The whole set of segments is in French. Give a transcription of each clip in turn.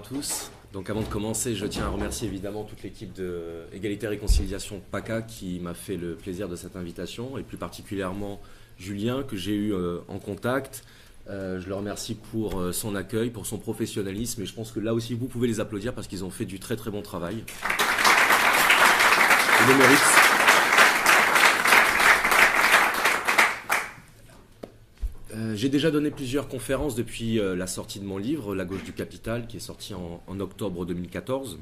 tous. Donc avant de commencer, je tiens à remercier évidemment toute l'équipe de Égalité et Réconciliation PACA qui m'a fait le plaisir de cette invitation et plus particulièrement Julien que j'ai eu euh, en contact. Euh, je le remercie pour euh, son accueil, pour son professionnalisme et je pense que là aussi vous pouvez les applaudir parce qu'ils ont fait du très très bon travail. J'ai déjà donné plusieurs conférences depuis euh, la sortie de mon livre, La gauche du capital, qui est sorti en, octobre 2014.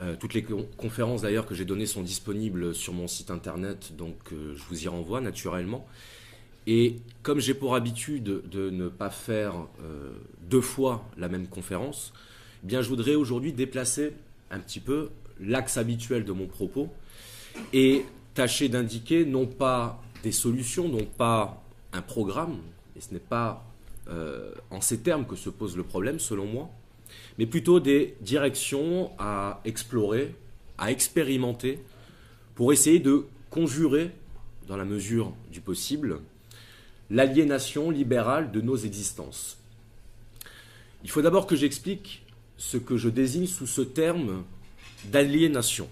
Euh, toutes les con- conférences d'ailleurs que j'ai données sont disponibles sur mon site internet, donc euh, je vous y renvoie naturellement. Et comme j'ai pour habitude de ne pas faire deux fois la même conférence, eh bien je voudrais aujourd'hui déplacer un petit peu l'axe habituel de mon propos et tâcher d'indiquer non pas des solutions, non pas un programme, et ce n'est pas euh, en ces termes que se pose le problème selon moi, mais plutôt des directions à explorer, à expérimenter, pour essayer de conjurer, dans la mesure du possible, l'aliénation libérale de nos existences. Il faut d'abord que j'explique ce que je désigne sous ce terme d'aliénation.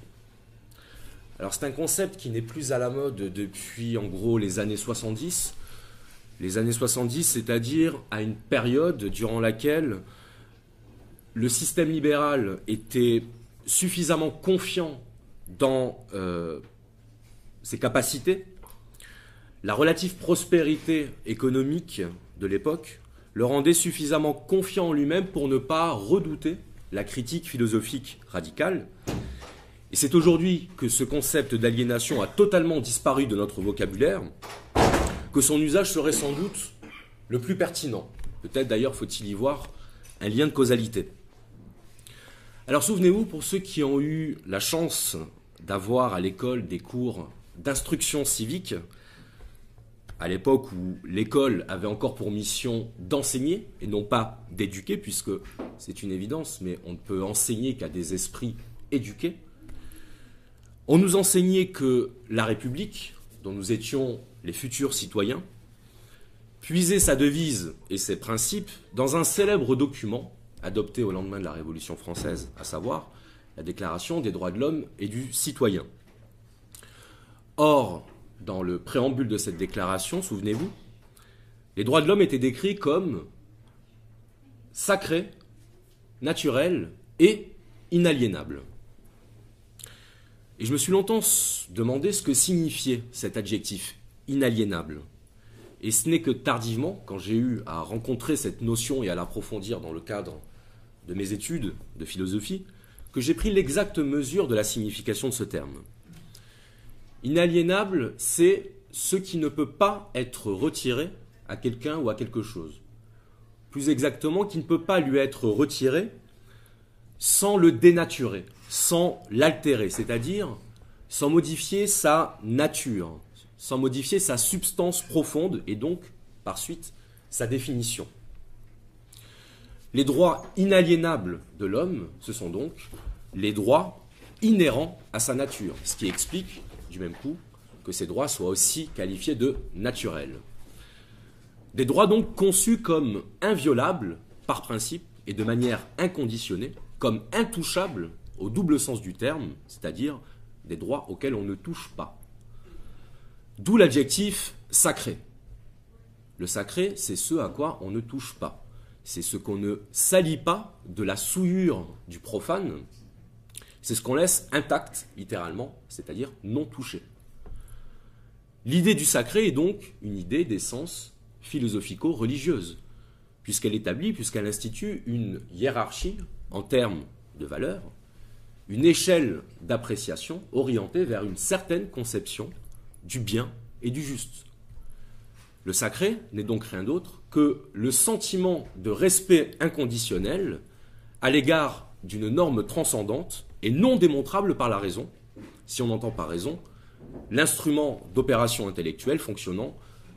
Alors c'est un concept qui n'est plus à la mode depuis en gros les années 70. Les années 70, c'est-à-dire à une période durant laquelle le système libéral était suffisamment confiant dans euh, ses capacités, la relative prospérité économique de l'époque le rendait suffisamment confiant en lui-même pour ne pas redouter la critique philosophique radicale. Et c'est aujourd'hui que ce concept d'aliénation a totalement disparu de notre vocabulaire, que son usage serait sans doute le plus pertinent. Peut-être d'ailleurs faut-il y voir un lien de causalité. Alors souvenez-vous, pour ceux qui ont eu la chance d'avoir à l'école des cours d'instruction civique, à l'époque où l'école avait encore pour mission d'enseigner et non pas d'éduquer, puisque c'est une évidence, mais on ne peut enseigner qu'à des esprits éduqués, on nous enseignait que la République, dont nous étions les futurs citoyens, puisait sa devise et ses principes dans un célèbre document adopté au lendemain de la Révolution française, à savoir la Déclaration des droits de l'homme et du citoyen. Or, dans le préambule de cette déclaration, souvenez-vous, les droits de l'homme étaient décrits comme sacrés, naturels et inaliénables. Et je me suis longtemps demandé ce que signifiait cet adjectif inaliénable. Et ce n'est que tardivement, quand j'ai eu à rencontrer cette notion et à l'approfondir dans le cadre de mes études de philosophie, que j'ai pris l'exacte mesure de la signification de ce terme. Inaliénable, c'est ce qui ne peut pas être retiré à quelqu'un ou à quelque chose. Plus exactement, qui ne peut pas lui être retiré sans le dénaturer, sans l'altérer, c'est-à-dire sans modifier sa nature, sans modifier sa substance profonde et donc, par suite, sa définition. Les droits inaliénables de l'homme, ce sont donc les droits inhérents à sa nature, ce qui explique du même coup que ces droits soient aussi qualifiés de naturels. Des droits donc conçus comme inviolables par principe et de manière inconditionnée, comme intouchables au double sens du terme, c'est-à-dire des droits auxquels on ne touche pas. D'où l'adjectif sacré. Le sacré, c'est ce à quoi on ne touche pas. C'est ce qu'on ne salit pas de la souillure du profane. C'est ce qu'on laisse intact, littéralement, c'est-à-dire non touché. L'idée du sacré est donc une idée d'essence philosophico-religieuse, puisqu'elle établit, puisqu'elle institue une hiérarchie en termes de valeurs, une échelle d'appréciation orientée vers une certaine conception du bien et du juste. Le sacré n'est donc rien d'autre que le sentiment de respect inconditionnel à l'égard d'une norme transcendante et non démontrable par la raison, si on entend par raison l'instrument d'opération intellectuelle fonctionnant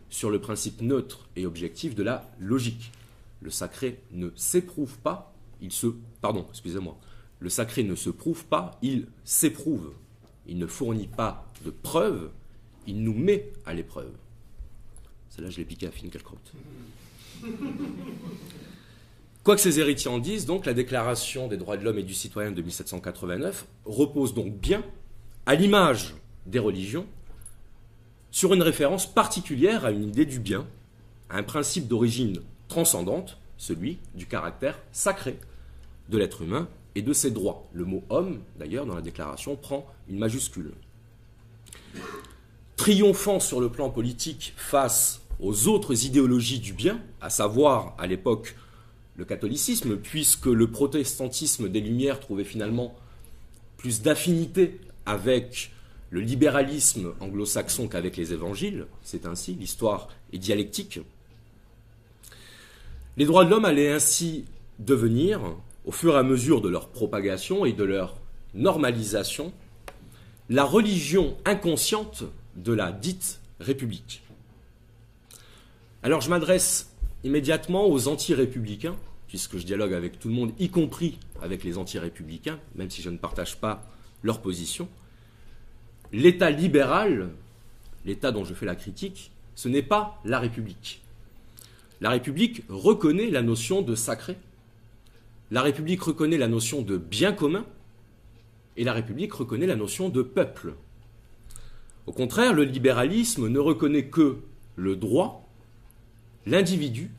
sur le principe neutre et objectif de la logique. Le sacré ne s'éprouve pas, il se... Pardon, excusez-moi. Le sacré ne se prouve pas, il s'éprouve. Il ne fournit pas de preuves, il nous met à l'épreuve. Celle-là, je l'ai piqué à Finkielkraut. Quoi que ses héritiers en disent, donc, la Déclaration des droits de l'homme et du citoyen de 1789 repose donc bien, à l'image des religions, sur une référence particulière à une idée du bien, à un principe d'origine transcendante, celui du caractère sacré de l'être humain et de ses droits. Le mot homme, d'ailleurs, dans la déclaration, prend une majuscule. Triomphant sur le plan politique face aux autres idéologies du bien, à savoir à l'époque le catholicisme, puisque le protestantisme des Lumières trouvait finalement plus d'affinité avec le libéralisme anglo-saxon qu'avec les évangiles, c'est ainsi, l'histoire est dialectique. Les droits de l'homme allaient ainsi devenir, au fur et à mesure de leur propagation et de leur normalisation, la religion inconsciente de la dite République. Alors je m'adresse immédiatement aux anti-républicains, puisque je dialogue avec tout le monde, y compris avec les anti-républicains, même si je ne partage pas leur position. L'État libéral, l'État dont je fais la critique, ce n'est pas la République. La République reconnaît la notion de sacré. La République reconnaît la notion de bien commun. Et la République reconnaît la notion de peuple. Au contraire, le libéralisme ne reconnaît que le droit, l'individu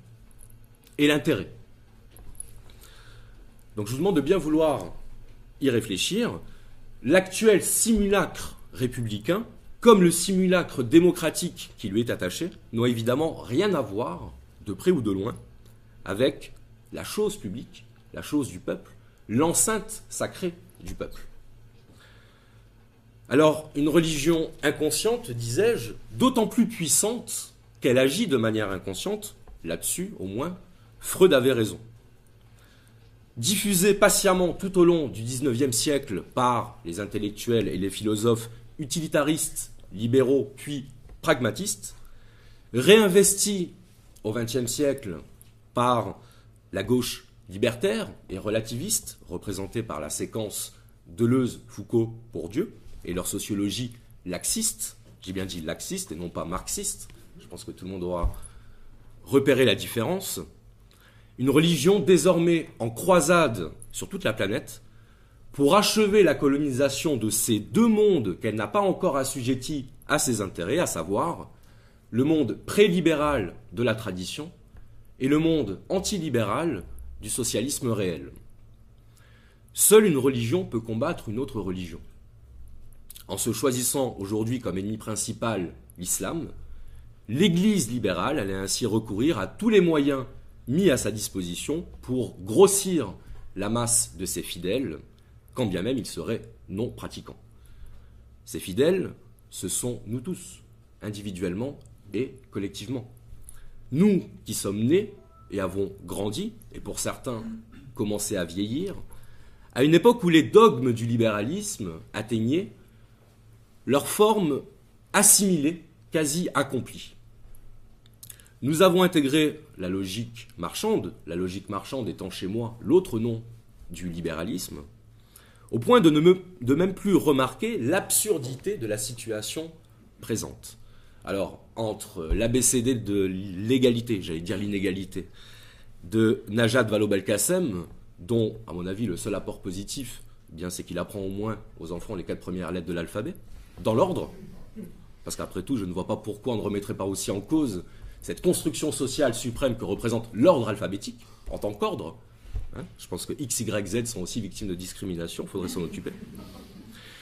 et l'intérêt. Donc je vous demande de bien vouloir y réfléchir. L'actuel simulacre républicain, comme le simulacre démocratique qui lui est attaché, n'ont évidemment rien à voir, de près ou de loin, avec la chose publique, la chose du peuple, l'enceinte sacrée du peuple. Alors, une religion inconsciente, disais-je, d'autant plus puissante qu'elle agit de manière inconsciente, là-dessus au moins, Freud avait raison. Diffusée patiemment tout au long du XIXe siècle par les intellectuels et les philosophes utilitaristes, libéraux, puis pragmatistes, réinvestie au XXe siècle par la gauche libertaire et relativiste, représentée par la séquence Deleuze, Foucault, Bourdieu, et leur sociologie laxiste, j'ai bien dit laxiste et non pas marxiste, je pense que tout le monde aura repéré la différence, une religion désormais en croisade sur toute la planète pour achever la colonisation de ces deux mondes qu'elle n'a pas encore assujettis à ses intérêts, à savoir le monde pré-libéral de la tradition et le monde antilibéral du socialisme réel. Seule une religion peut combattre une autre religion. En se choisissant aujourd'hui comme ennemi principal l'islam, l'Église libérale allait ainsi recourir à tous les moyens mis à sa disposition pour grossir la masse de ses fidèles, quand bien même ils seraient non pratiquants. Ces fidèles, ce sont nous tous, individuellement et collectivement. Nous qui sommes nés et avons grandi, et pour certains commencé à vieillir, à une époque où les dogmes du libéralisme atteignaient leur forme assimilée, quasi accomplie. Nous avons intégré la logique marchande, la logique marchande étant chez moi l'autre nom du libéralisme, au point de ne même plus remarquer l'absurdité de la situation présente. Alors, entre l'ABCD de l'égalité, j'allais dire l'inégalité, de Najat Vallaud-Belkacem, dont, à mon avis, le seul apport positif, eh bien, c'est qu'il apprend au moins aux enfants les quatre premières lettres de l'alphabet, dans l'ordre, parce qu'après tout, je ne vois pas pourquoi on ne remettrait pas aussi en cause cette construction sociale suprême que représente l'ordre alphabétique, en tant qu'ordre. Hein. je pense que X, Y, Z sont aussi victimes de discrimination, il faudrait s'en occuper.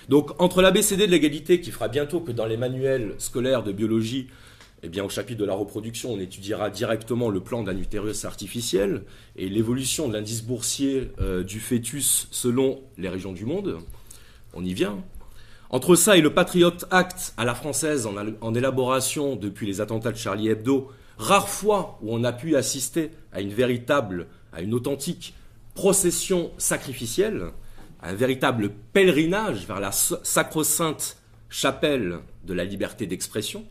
Donc, entre l'ABCD de l'égalité, qui fera bientôt que dans les manuels scolaires de biologie, eh bien, au chapitre de la reproduction, on étudiera directement le plan d'un utérus artificiel et l'évolution de l'indice boursier euh, du fœtus selon les régions du monde. On y vient. Entre ça et le Patriot Act à la française en, élaboration depuis les attentats de Charlie Hebdo, rare fois où on a pu assister à une véritable, à une authentique procession sacrificielle, à un véritable pèlerinage vers la sacro-sainte chapelle de la liberté d'expression,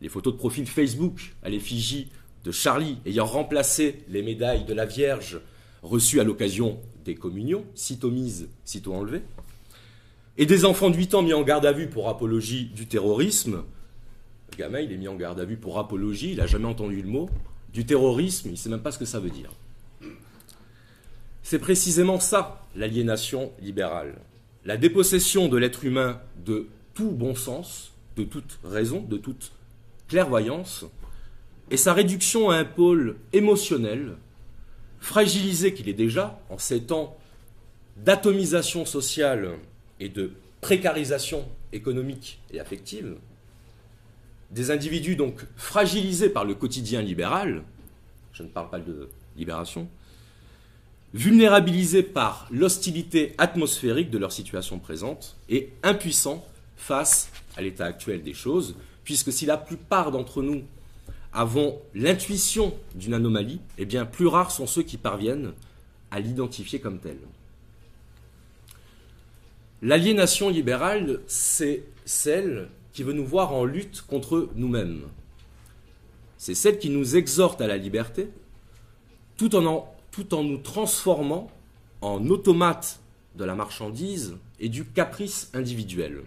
les photos de profil Facebook à l'effigie de Charlie ayant remplacé les médailles de la Vierge reçues à l'occasion des communions, sitôt mises, sitôt enlevées, et des enfants de 8 ans mis en garde à vue pour apologie du terrorisme. Le gamin, il est mis en garde à vue pour apologie, il n'a jamais entendu le mot. Du terrorisme, il ne sait même pas ce que ça veut dire. C'est précisément ça, l'aliénation libérale. La dépossession de l'être humain de tout bon sens, de toute raison, de toute clairvoyance, et sa réduction à un pôle émotionnel, fragilisé qu'il est déjà en ces temps d'atomisation sociale et de précarisation économique et affective, des individus donc fragilisés par le quotidien libéral, je ne parle pas de libération, vulnérabilisés par l'hostilité atmosphérique de leur situation présente et impuissants face à l'état actuel des choses, puisque si la plupart d'entre nous avons l'intuition d'une anomalie, eh bien plus rares sont ceux qui parviennent à l'identifier comme telle. L'aliénation libérale, c'est celle qui veut nous voir en lutte contre nous-mêmes. C'est celle qui nous exhorte à la liberté, tout en, tout en nous transformant en automates de la marchandise et du caprice individuel.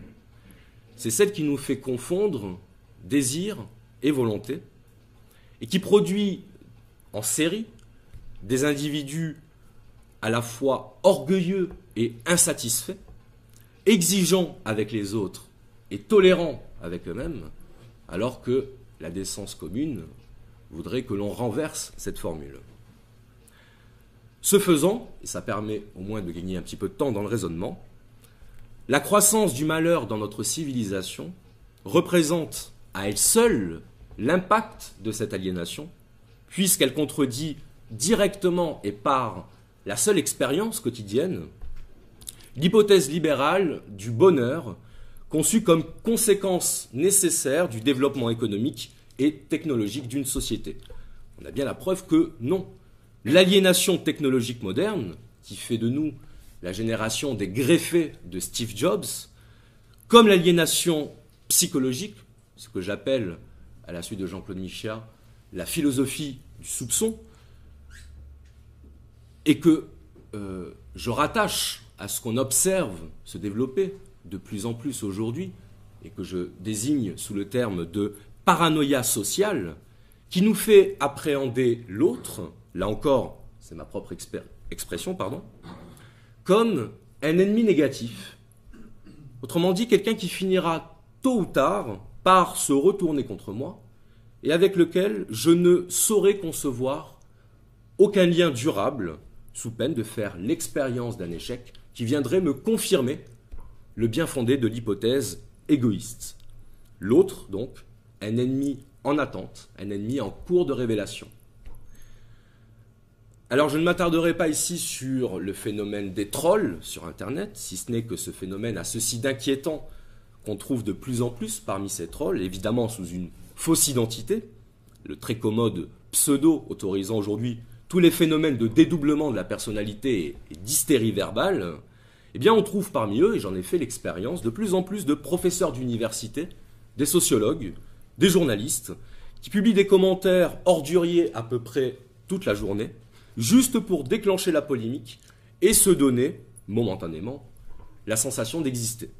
C'est celle qui nous fait confondre désir et volonté, et qui produit en série des individus à la fois orgueilleux et insatisfaits, exigeants avec les autres et tolérants avec eux-mêmes, alors que la décence commune voudrait que l'on renverse cette formule. Ce faisant, et ça permet au moins de gagner un petit peu de temps dans le raisonnement, la croissance du malheur dans notre civilisation représente à elle seule l'impact de cette aliénation, puisqu'elle contredit directement et par la seule expérience quotidienne l'hypothèse libérale du bonheur conçue comme conséquence nécessaire du développement économique et technologique d'une société. On a bien la preuve que non. L'aliénation technologique moderne, qui fait de nous la génération des greffés de Steve Jobs, comme l'aliénation psychologique, ce que j'appelle, à la suite de Jean-Claude Michéa, la philosophie du soupçon, et que euh, je rattache à ce qu'on observe se développer de plus en plus aujourd'hui, et que je désigne sous le terme de paranoïa sociale, qui nous fait appréhender l'autre, là encore, c'est ma propre expression, pardon, comme un ennemi négatif. Autrement dit, quelqu'un qui finira tôt ou tard par se retourner contre moi et avec lequel je ne saurais concevoir aucun lien durable sous peine de faire l'expérience d'un échec qui viendrait me confirmer le bien fondé de l'hypothèse égoïste. L'autre, donc, un ennemi en attente, un ennemi en cours de révélation. Alors je ne m'attarderai pas ici sur le phénomène des trolls sur Internet, si ce n'est que ce phénomène a ceci d'inquiétant qu'on trouve de plus en plus parmi ces trolls, évidemment sous une fausse identité, le très commode pseudo autorisant aujourd'hui tous les phénomènes de dédoublement de la personnalité et d'hystérie verbale, eh bien on trouve parmi eux, et j'en ai fait l'expérience, de plus en plus de professeurs d'université, des sociologues, des journalistes, qui publient des commentaires orduriers à peu près toute la journée, juste pour déclencher la polémique et se donner, momentanément, la sensation d'exister.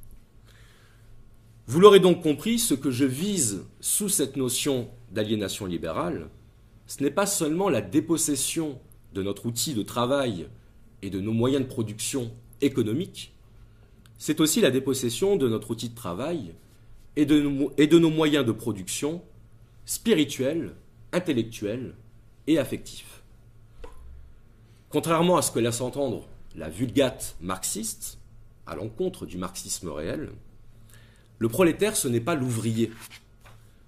Vous l'aurez donc compris, ce que je vise sous cette notion d'aliénation libérale, ce n'est pas seulement la dépossession de notre outil de travail et de nos moyens de production économique, c'est aussi la dépossession de notre outil de travail et de, nos, et de nos moyens de production spirituels, intellectuels et affectifs. Contrairement à ce que laisse entendre la vulgate marxiste, à l'encontre du marxisme réel, le prolétaire, ce n'est pas l'ouvrier.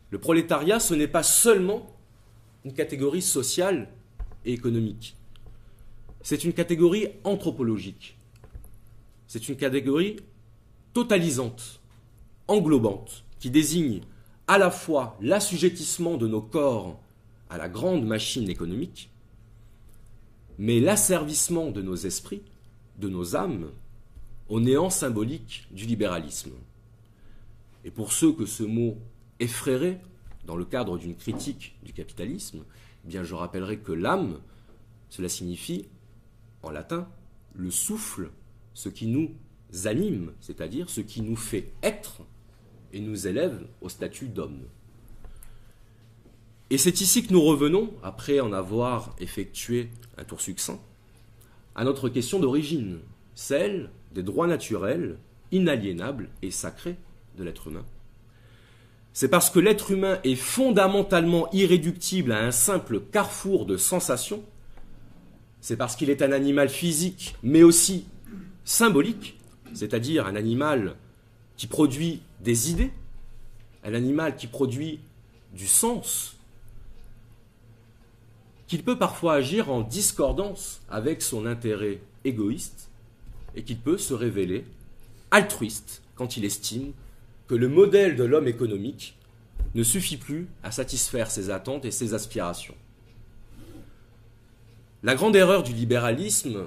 Le prolétariat, ce n'est pas seulement une catégorie sociale et économique. C'est une catégorie anthropologique. C'est une catégorie totalisante, englobante, qui désigne à la fois l'assujettissement de nos corps à la grande machine économique, mais l'asservissement de nos esprits, de nos âmes, au néant symbolique du libéralisme. Et pour ceux que ce mot effraierait dans le cadre d'une critique du capitalisme, eh je rappellerai que l'âme, cela signifie, en latin, le souffle, ce qui nous anime, c'est-à-dire ce qui nous fait être et nous élève au statut d'homme. Et c'est ici que nous revenons, après en avoir effectué un tour succinct, à notre question d'origine, celle des droits naturels, inaliénables et sacrés de l'être humain. C'est parce que l'être humain est fondamentalement irréductible à un simple carrefour de sensations, c'est parce qu'il est un animal physique, mais aussi symbolique, c'est-à-dire un animal qui produit des idées, un animal qui produit du sens, qu'il peut parfois agir en discordance avec son intérêt égoïste et qu'il peut se révéler altruiste quand il estime que le modèle de l'homme économique ne suffit plus à satisfaire ses attentes et ses aspirations. La grande erreur du libéralisme,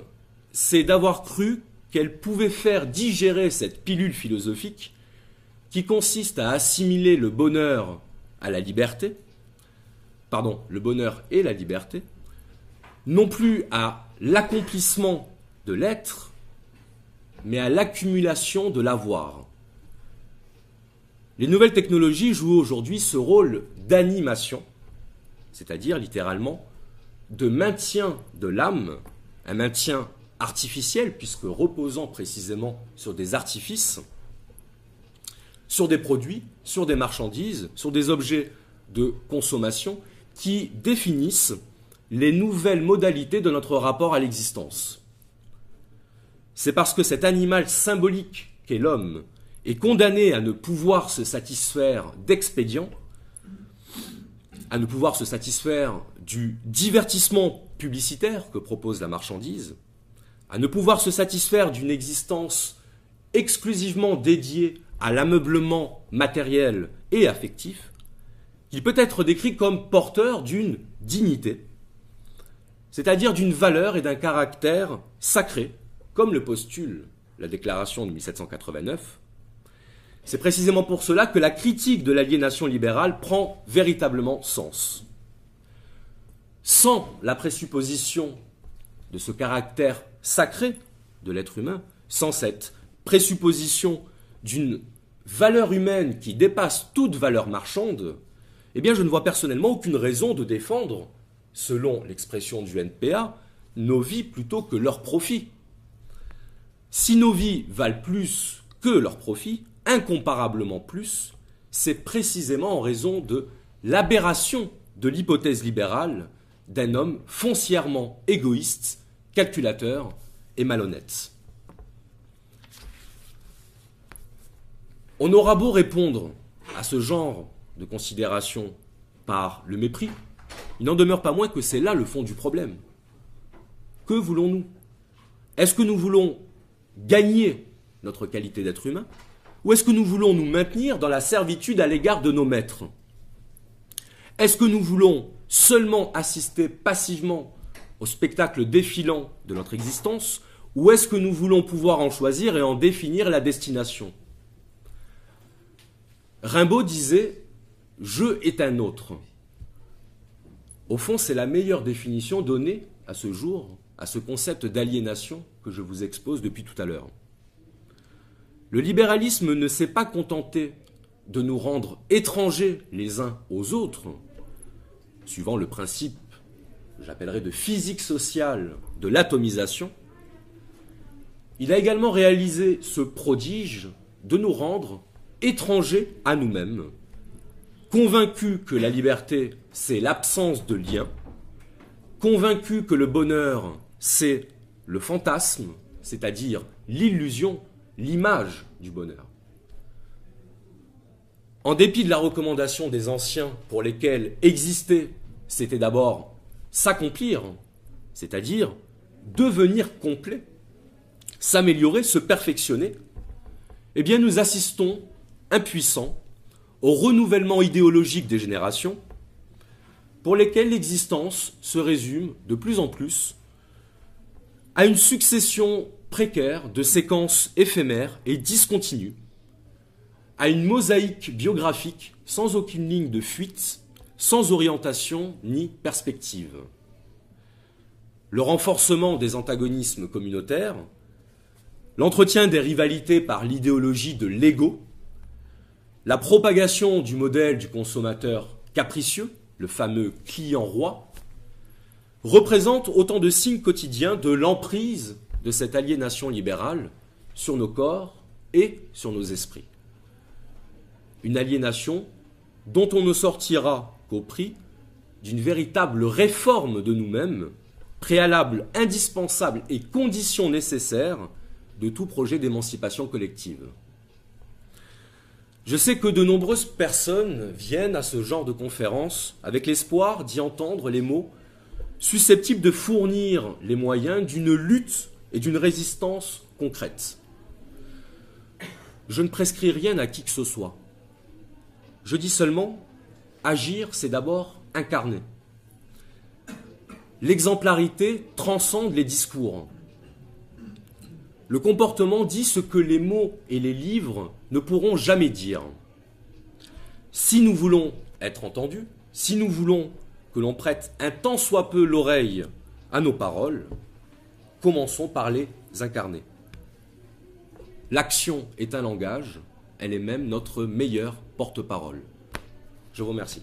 c'est d'avoir cru qu'elle pouvait faire digérer cette pilule philosophique qui consiste à assimiler le bonheur à la liberté, pardon, le bonheur et la liberté, non plus à l'accomplissement de l'être, mais à l'accumulation de l'avoir. Les nouvelles technologies jouent aujourd'hui ce rôle d'animation, c'est-à-dire littéralement de maintien de l'âme, un maintien artificiel, puisque reposant précisément sur des artifices, sur des produits, sur des marchandises, sur des objets de consommation qui définissent les nouvelles modalités de notre rapport à l'existence. C'est parce que cet animal symbolique qu'est l'homme est condamné à ne pouvoir se satisfaire d'expédients, à ne pouvoir se satisfaire du divertissement publicitaire que propose la marchandise, à ne pouvoir se satisfaire d'une existence exclusivement dédiée à l'ameublement matériel et affectif, il peut être décrit comme porteur d'une dignité, c'est-à-dire d'une valeur et d'un caractère sacré, comme le postule la déclaration de 1789. C'est précisément pour cela que la critique de l'aliénation libérale prend véritablement sens. Sans la présupposition de ce caractère sacré de l'être humain, sans cette présupposition d'une valeur humaine qui dépasse toute valeur marchande, eh bien je ne vois personnellement aucune raison de défendre, selon l'expression du NPA, nos vies plutôt que leurs profits. Si nos vies valent plus que leurs profits, incomparablement plus, c'est précisément en raison de l'aberration de l'hypothèse libérale d'un homme foncièrement égoïste, calculateur et malhonnête. On aura beau répondre à ce genre de considération par le mépris, il n'en demeure pas moins que c'est là le fond du problème. Que voulons-nous? Est-ce que nous voulons gagner notre qualité d'être humain? Ou est-ce que nous voulons nous maintenir dans la servitude à l'égard de nos maîtres? Est-ce que nous voulons seulement assister passivement au spectacle défilant de notre existence? Ou est-ce que nous voulons pouvoir en choisir et en définir la destination? Rimbaud disait Je est un autre. Au fond, c'est la meilleure définition donnée à ce jour à ce concept d'aliénation que je vous expose depuis tout à l'heure. Le libéralisme ne s'est pas contenté de nous rendre étrangers les uns aux autres, suivant le principe, j'appellerais de physique sociale de l'atomisation, il a également réalisé ce prodige de nous rendre étrangers à nous-mêmes, convaincus que la liberté, c'est l'absence de lien, convaincus que le bonheur, c'est le fantasme, c'est-à-dire l'illusion, l'image du bonheur. En dépit de la recommandation des anciens pour lesquels exister, c'était d'abord s'accomplir, c'est-à-dire devenir complet, s'améliorer, se perfectionner, eh bien nous assistons impuissants au renouvellement idéologique des générations pour lesquelles l'existence se résume de plus en plus à une succession précaire de séquences éphémères et discontinues, à une mosaïque biographique sans aucune ligne de fuite, sans orientation ni perspective. Le renforcement des antagonismes communautaires, l'entretien des rivalités par l'idéologie de l'ego, la propagation du modèle du consommateur capricieux, le fameux client roi, représentent autant de signes quotidiens de l'emprise de cette aliénation libérale sur nos corps et sur nos esprits. Une aliénation dont on ne sortira qu'au prix d'une véritable réforme de nous-mêmes, préalable indispensable et condition nécessaire de tout projet d'émancipation collective. Je sais que de nombreuses personnes viennent à ce genre de conférence avec l'espoir d'y entendre les mots susceptibles de fournir les moyens d'une lutte et d'une résistance concrète. Je ne prescris rien à qui que ce soit. Je dis seulement, agir, c'est d'abord incarner. L'exemplarité transcende les discours. Le comportement dit ce que les mots et les livres ne pourront jamais dire. Si nous voulons être entendus, si nous voulons que l'on prête un tant soit peu l'oreille à nos paroles, commençons par les incarner. L'action est un langage, elle est même notre meilleur porte-parole. Je vous remercie.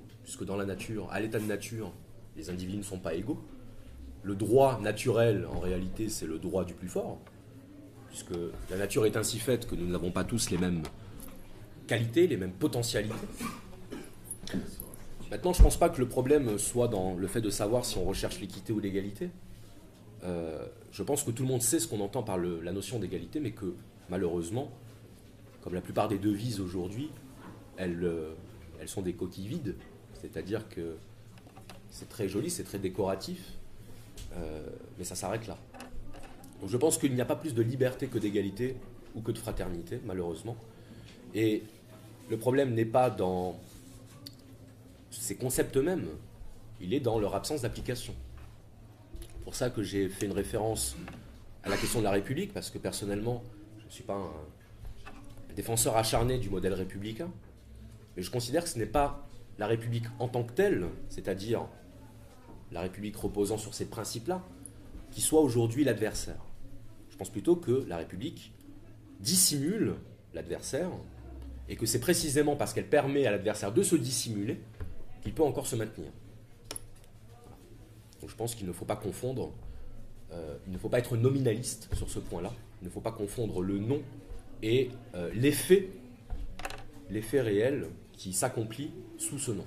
puisque dans la nature, à l'état de nature, les individus ne sont pas égaux. Le droit naturel, en réalité, c'est le droit du plus fort, puisque la nature est ainsi faite que nous n'avons pas tous les mêmes qualités, les mêmes potentialités. Maintenant, je ne pense pas que le problème soit dans le fait de savoir si on recherche l'équité ou l'égalité. Euh, je pense que tout le monde sait ce qu'on entend par la notion d'égalité, mais que malheureusement, comme la plupart des devises aujourd'hui, elles, euh, elles sont des coquilles vides. C'est-à-dire que c'est très joli, c'est très décoratif, euh, mais ça s'arrête là. Donc je pense qu'il n'y a pas plus de liberté que d'égalité ou que de fraternité, malheureusement. Et le problème n'est pas dans ces concepts mêmes, il est dans leur absence d'application. C'est pour ça que j'ai fait une référence à la question de la République, parce que personnellement, je ne suis pas un défenseur acharné du modèle républicain, mais je considère que ce n'est pas la République en tant que telle, c'est-à-dire la République reposant sur ces principes-là, qui soit aujourd'hui l'adversaire. Je pense plutôt que la République dissimule l'adversaire, et que c'est précisément parce qu'elle permet à l'adversaire de se dissimuler qu'il peut encore se maintenir. Donc je pense qu'il ne faut pas confondre, euh, il ne faut pas être nominaliste sur ce point-là, il ne faut pas confondre le nom et euh, l'effet, l'effet réel qui s'accomplit sous ce nom.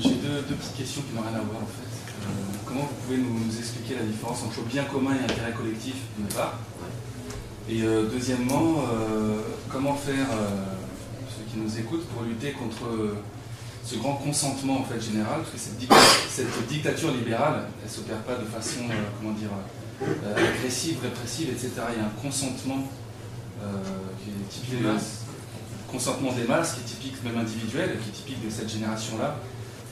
J'ai deux, petites questions qui n'ont rien à voir en fait. Euh, comment vous pouvez nous, expliquer la différence entre bien commun et intérêt collectif d'une part et euh, deuxièmement, euh, comment faire, euh, ceux qui nous écoutent, pour lutter contre ce grand consentement en fait général, parce que cette, dictature libérale, elle ne s'opère pas de façon, comment dire, agressive, répressive, etc. Il y a un consentement qui est typique des masses, consentement des masses, qui est typique même individuel, qui est typique de cette génération-là,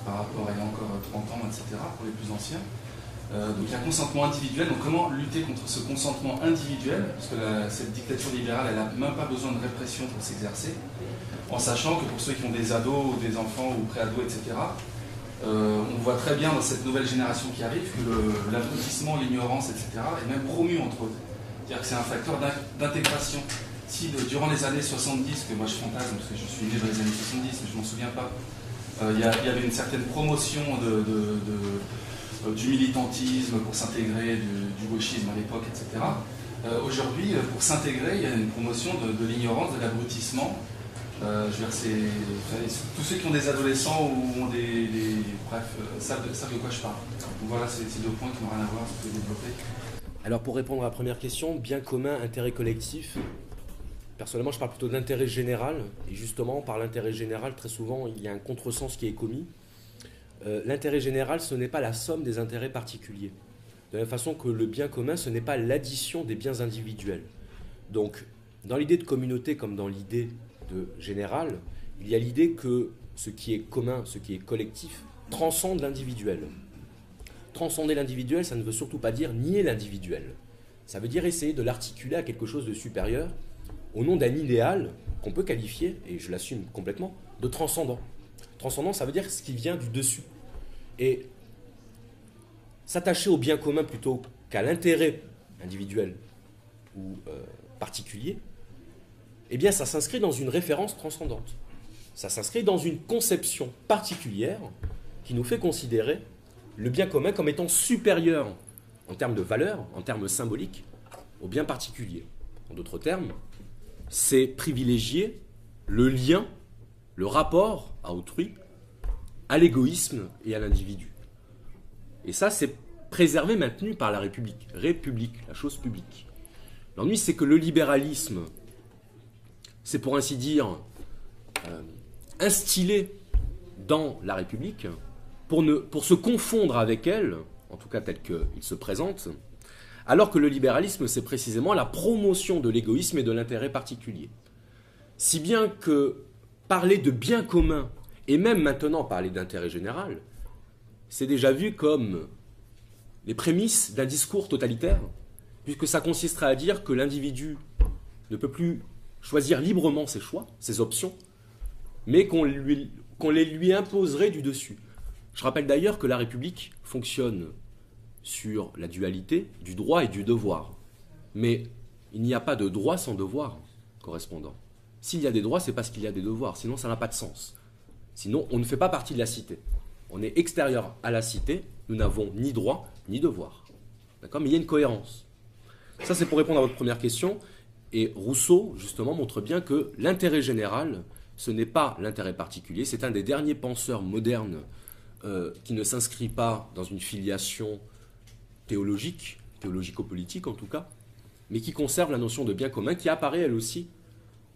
par rapport à il y a encore 30 ans, etc., pour les plus anciens. Euh, donc il y a un consentement individuel. Donc comment lutter contre ce consentement individuel? Parce que cette dictature libérale, elle n'a même pas besoin de répression pour s'exercer. En sachant que pour ceux qui ont des ados ou des enfants ou pré-ados, etc., euh, on voit très bien dans cette nouvelle génération qui arrive que l'abrutissement, l'ignorance, etc., est même promu entre eux. C'est-à-dire que c'est un facteur d'intégration. Si durant les années 70, que moi je fantasme, parce que je suis né dans les années 70, mais je ne m'en souviens pas, il y, avait une certaine promotion du militantisme pour s'intégrer, du, gauchisme à l'époque, etc. Aujourd'hui, pour s'intégrer, il y a une promotion de, l'ignorance, de l'abrutissement. Je dire, tous ceux qui ont des adolescents ou ont des, bref, savent, de quoi je parle. Voilà, c'est ces deux points qui n'ont rien à voir, pouvez développer. Alors pour répondre à la première question, bien commun, intérêt collectif, personnellement je parle plutôt d'intérêt général, et justement par l'intérêt général, très souvent il y a un contresens qui est commis. Euh, l'intérêt général, ce n'est pas la somme des intérêts particuliers. De la même façon que le bien commun, ce n'est pas l'addition des biens individuels. Donc, dans l'idée de communauté comme dans l'idée de général, il y a l'idée que ce qui est commun, ce qui est collectif, transcende l'individuel transcender l'individuel, ça ne veut surtout pas dire nier l'individuel. Ça veut dire essayer de l'articuler à quelque chose de supérieur au nom d'un idéal qu'on peut qualifier, et je l'assume complètement, de transcendant. Transcendant, ça veut dire ce qui vient du dessus. Et s'attacher au bien commun plutôt qu'à l'intérêt individuel ou euh, particulier, eh bien ça s'inscrit dans une référence transcendante. Ça s'inscrit dans une conception particulière qui nous fait considérer le bien commun comme étant supérieur en termes de valeur, en termes symboliques, au bien particulier. En d'autres termes, c'est privilégier le lien, le rapport à autrui, à l'égoïsme et à l'individu. Et ça, c'est préservé, maintenu par la République. République, la chose publique. L'ennui, c'est que le libéralisme, c'est pour ainsi dire euh, instillé dans la République pour, pour se confondre avec elle, en tout cas tel qu'il se présente, alors que le libéralisme, c'est précisément la promotion de l'égoïsme et de l'intérêt particulier. Si bien que parler de bien commun, et même maintenant parler d'intérêt général, c'est déjà vu comme les prémices d'un discours totalitaire, puisque ça consisterait à dire que l'individu ne peut plus choisir librement ses choix, ses options, mais qu'on les lui imposerait du dessus. Je rappelle d'ailleurs que la République fonctionne sur la dualité du droit et du devoir. Mais il n'y a pas de droit sans devoir correspondant. S'il y a des droits, c'est parce qu'il y a des devoirs, sinon ça n'a pas de sens. Sinon, on ne fait pas partie de la cité. On est extérieur à la cité, nous n'avons ni droit ni devoir. D'accord? Mais il y a une cohérence. Ça, c'est pour répondre à votre première question. Et Rousseau, justement, montre bien que l'intérêt général, ce n'est pas l'intérêt particulier. C'est un des derniers penseurs modernes euh, qui ne s'inscrit pas dans une filiation théologique, théologico-politique en tout cas, mais qui conserve la notion de bien commun qui apparaît elle aussi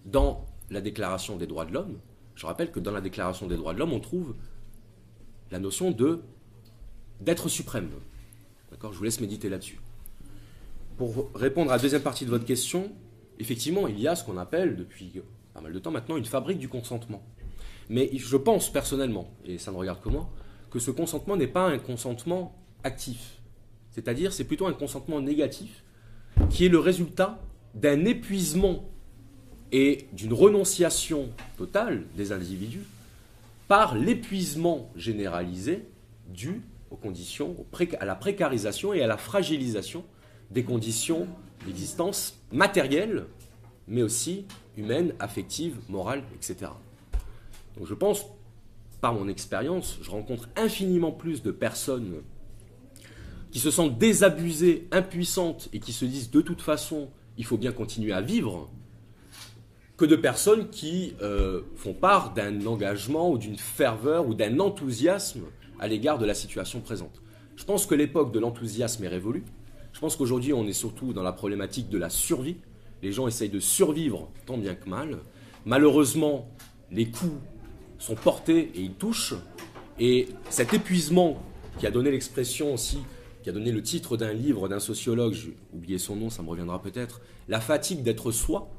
dans la Déclaration des droits de l'homme. Je rappelle que dans la Déclaration des droits de l'homme, on trouve la notion de d'être suprême. D'accord? Je vous laisse méditer là-dessus. Pour répondre à la deuxième partie de votre question, effectivement, il y a ce qu'on appelle depuis pas mal de temps maintenant une fabrique du consentement. Mais je pense personnellement, et ça ne regarde que moi, que ce consentement n'est pas un consentement actif. C'est-à-dire, c'est plutôt un consentement négatif qui est le résultat d'un épuisement et d'une renonciation totale des individus par l'épuisement généralisé dû aux conditions, à la précarisation et à la fragilisation des conditions d'existence matérielles, mais aussi humaines, affectives, morales, etc. Donc je pense par mon expérience, je rencontre infiniment plus de personnes qui se sentent désabusées, impuissantes et qui se disent de toute façon, il faut bien continuer à vivre, que de personnes qui euh, font part d'un engagement ou d'une ferveur ou d'un enthousiasme à l'égard de la situation présente. Je pense que l'époque de l'enthousiasme est révolue. Je pense qu'aujourd'hui, on est surtout dans la problématique de la survie. Les gens essayent de survivre tant bien que mal. Malheureusement, les coûts sont portés et ils touchent. Et cet épuisement qui a donné l'expression aussi, qui a donné le titre d'un livre d'un sociologue, j'ai oublié son nom, ça me reviendra peut-être, La fatigue d'être soi.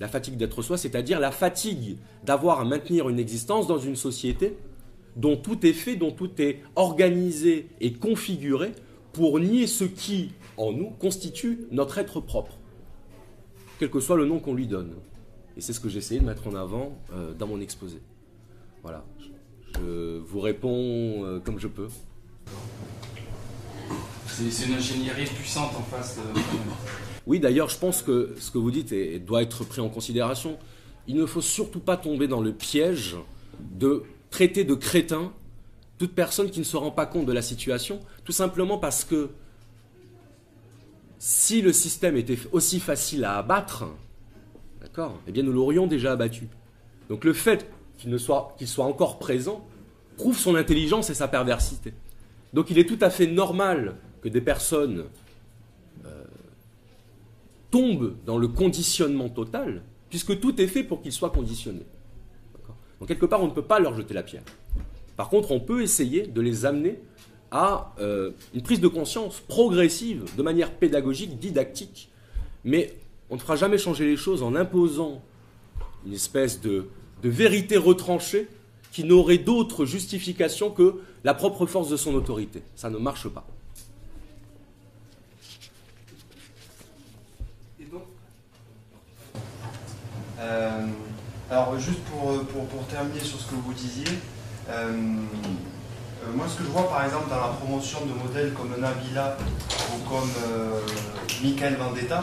La fatigue d'être soi, c'est-à-dire la fatigue d'avoir à maintenir une existence dans une société dont tout est fait, dont tout est organisé et configuré pour nier ce qui, en nous, constitue notre être propre, quel que soit le nom qu'on lui donne. Et c'est ce que j'ai essayé de mettre en avant euh, dans mon exposé. Voilà. Je vous réponds euh, comme je peux. C'est une ingénierie puissante en face. De... Oui, d'ailleurs, je pense que ce que vous dites doit être pris en considération. Il ne faut surtout pas tomber dans le piège de traiter de crétin toute personne qui ne se rend pas compte de la situation, tout simplement parce que si le système était aussi facile à abattre, d'accord, eh bien nous l'aurions déjà abattu. Donc le fait qu'il soit, soit encore présent prouve son intelligence et sa perversité. Donc il est tout à fait normal que des personnes euh, tombent dans le conditionnement total, puisque tout est fait pour qu'ils soient conditionnés. Donc quelque part, on ne peut pas leur jeter la pierre. Par contre, on peut essayer de les amener à euh, une prise de conscience progressive, de manière pédagogique, didactique. Mais on ne fera jamais changer les choses en imposant une espèce de, vérité retranchée qui n'aurait d'autre justification que la propre force de son autorité. Ça ne marche pas. Euh, alors juste pour, terminer sur ce que vous disiez, euh, euh, moi, ce que je vois par exemple dans la promotion de modèles comme Nabila ou comme euh, Michael Vendetta,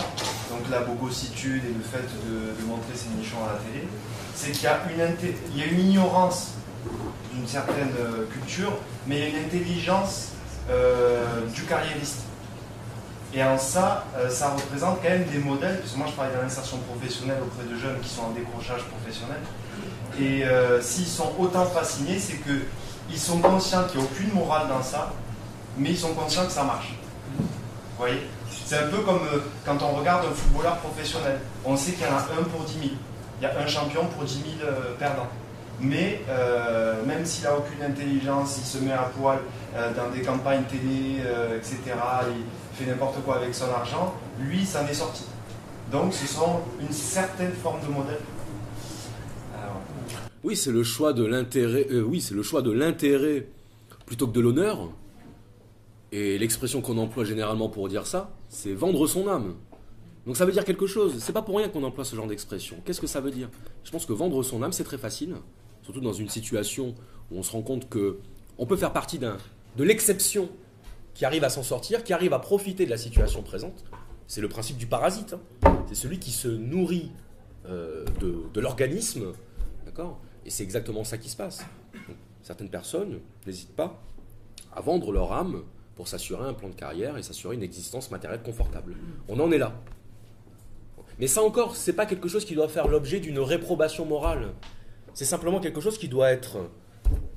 donc la bogossitude et le fait de, montrer ses nichons à la télé, c'est qu'il y, a une, ignorance d'une certaine culture, mais il y a une intelligence du carriériste. Et en ça, ça représente quand même des modèles, parce moi je parlais de l'insertion professionnelle auprès de jeunes qui sont en décrochage professionnel. Et s'ils sont autant fascinés, c'est que ils sont conscients qu'il n'y a aucune morale dans ça, mais ils sont conscients que ça marche. Vous voyez? C'est un peu comme euh, quand on regarde un footballeur professionnel. On sait qu'il y en a un pour 10 000. Il y a un champion pour 10 000 euh, perdants. Mais euh, même s'il n'a aucune intelligence, il se met à poil dans des campagnes télé, etc., il fait n'importe quoi avec son argent, lui, ça en est sorti. Donc ce sont une certaine forme de modèle oui, c'est le choix de l'intérêt. Euh, oui, c'est le choix de l'intérêt plutôt que de l'honneur. Et l'expression qu'on emploie généralement pour dire ça, c'est vendre son âme. Donc ça veut dire quelque chose. C'est pas pour rien qu'on emploie ce genre d'expression. Qu'est-ce que ça veut dire? Je pense que vendre son âme, c'est très facile, surtout dans une situation où on se rend compte que on peut faire partie d'un de l'exception qui arrive à s'en sortir, qui arrive à profiter de la situation présente. C'est le principe du parasite. Hein. C'est celui qui se nourrit euh, de, de l'organisme, d'accord? Et c'est exactement ça qui se passe. certaines personnes n'hésitent pas à vendre leur âme pour s'assurer un plan de carrière et s'assurer une existence matérielle confortable. On en est là. Mais ça encore, ce n'est pas quelque chose qui doit faire l'objet d'une réprobation morale. C'est simplement quelque chose qui doit être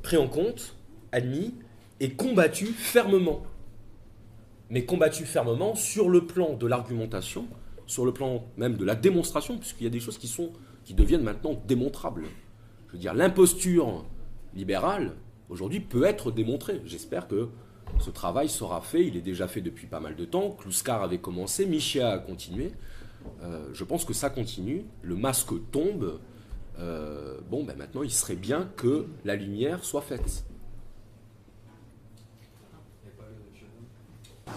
pris en compte, admis et combattu fermement. Mais combattu fermement sur le plan de l'argumentation, sur le plan même de la démonstration, puisqu'il y a des choses qui, sont, qui deviennent maintenant démontrables je veux dire, l'imposture libérale, aujourd'hui, peut être démontrée. J'espère que ce travail sera fait. Il est déjà fait depuis pas mal de temps. Kluskar avait commencé, Michia a continué. Euh, je pense que ça continue. Le masque tombe. Euh, bon, ben maintenant, il serait bien que la lumière soit faite.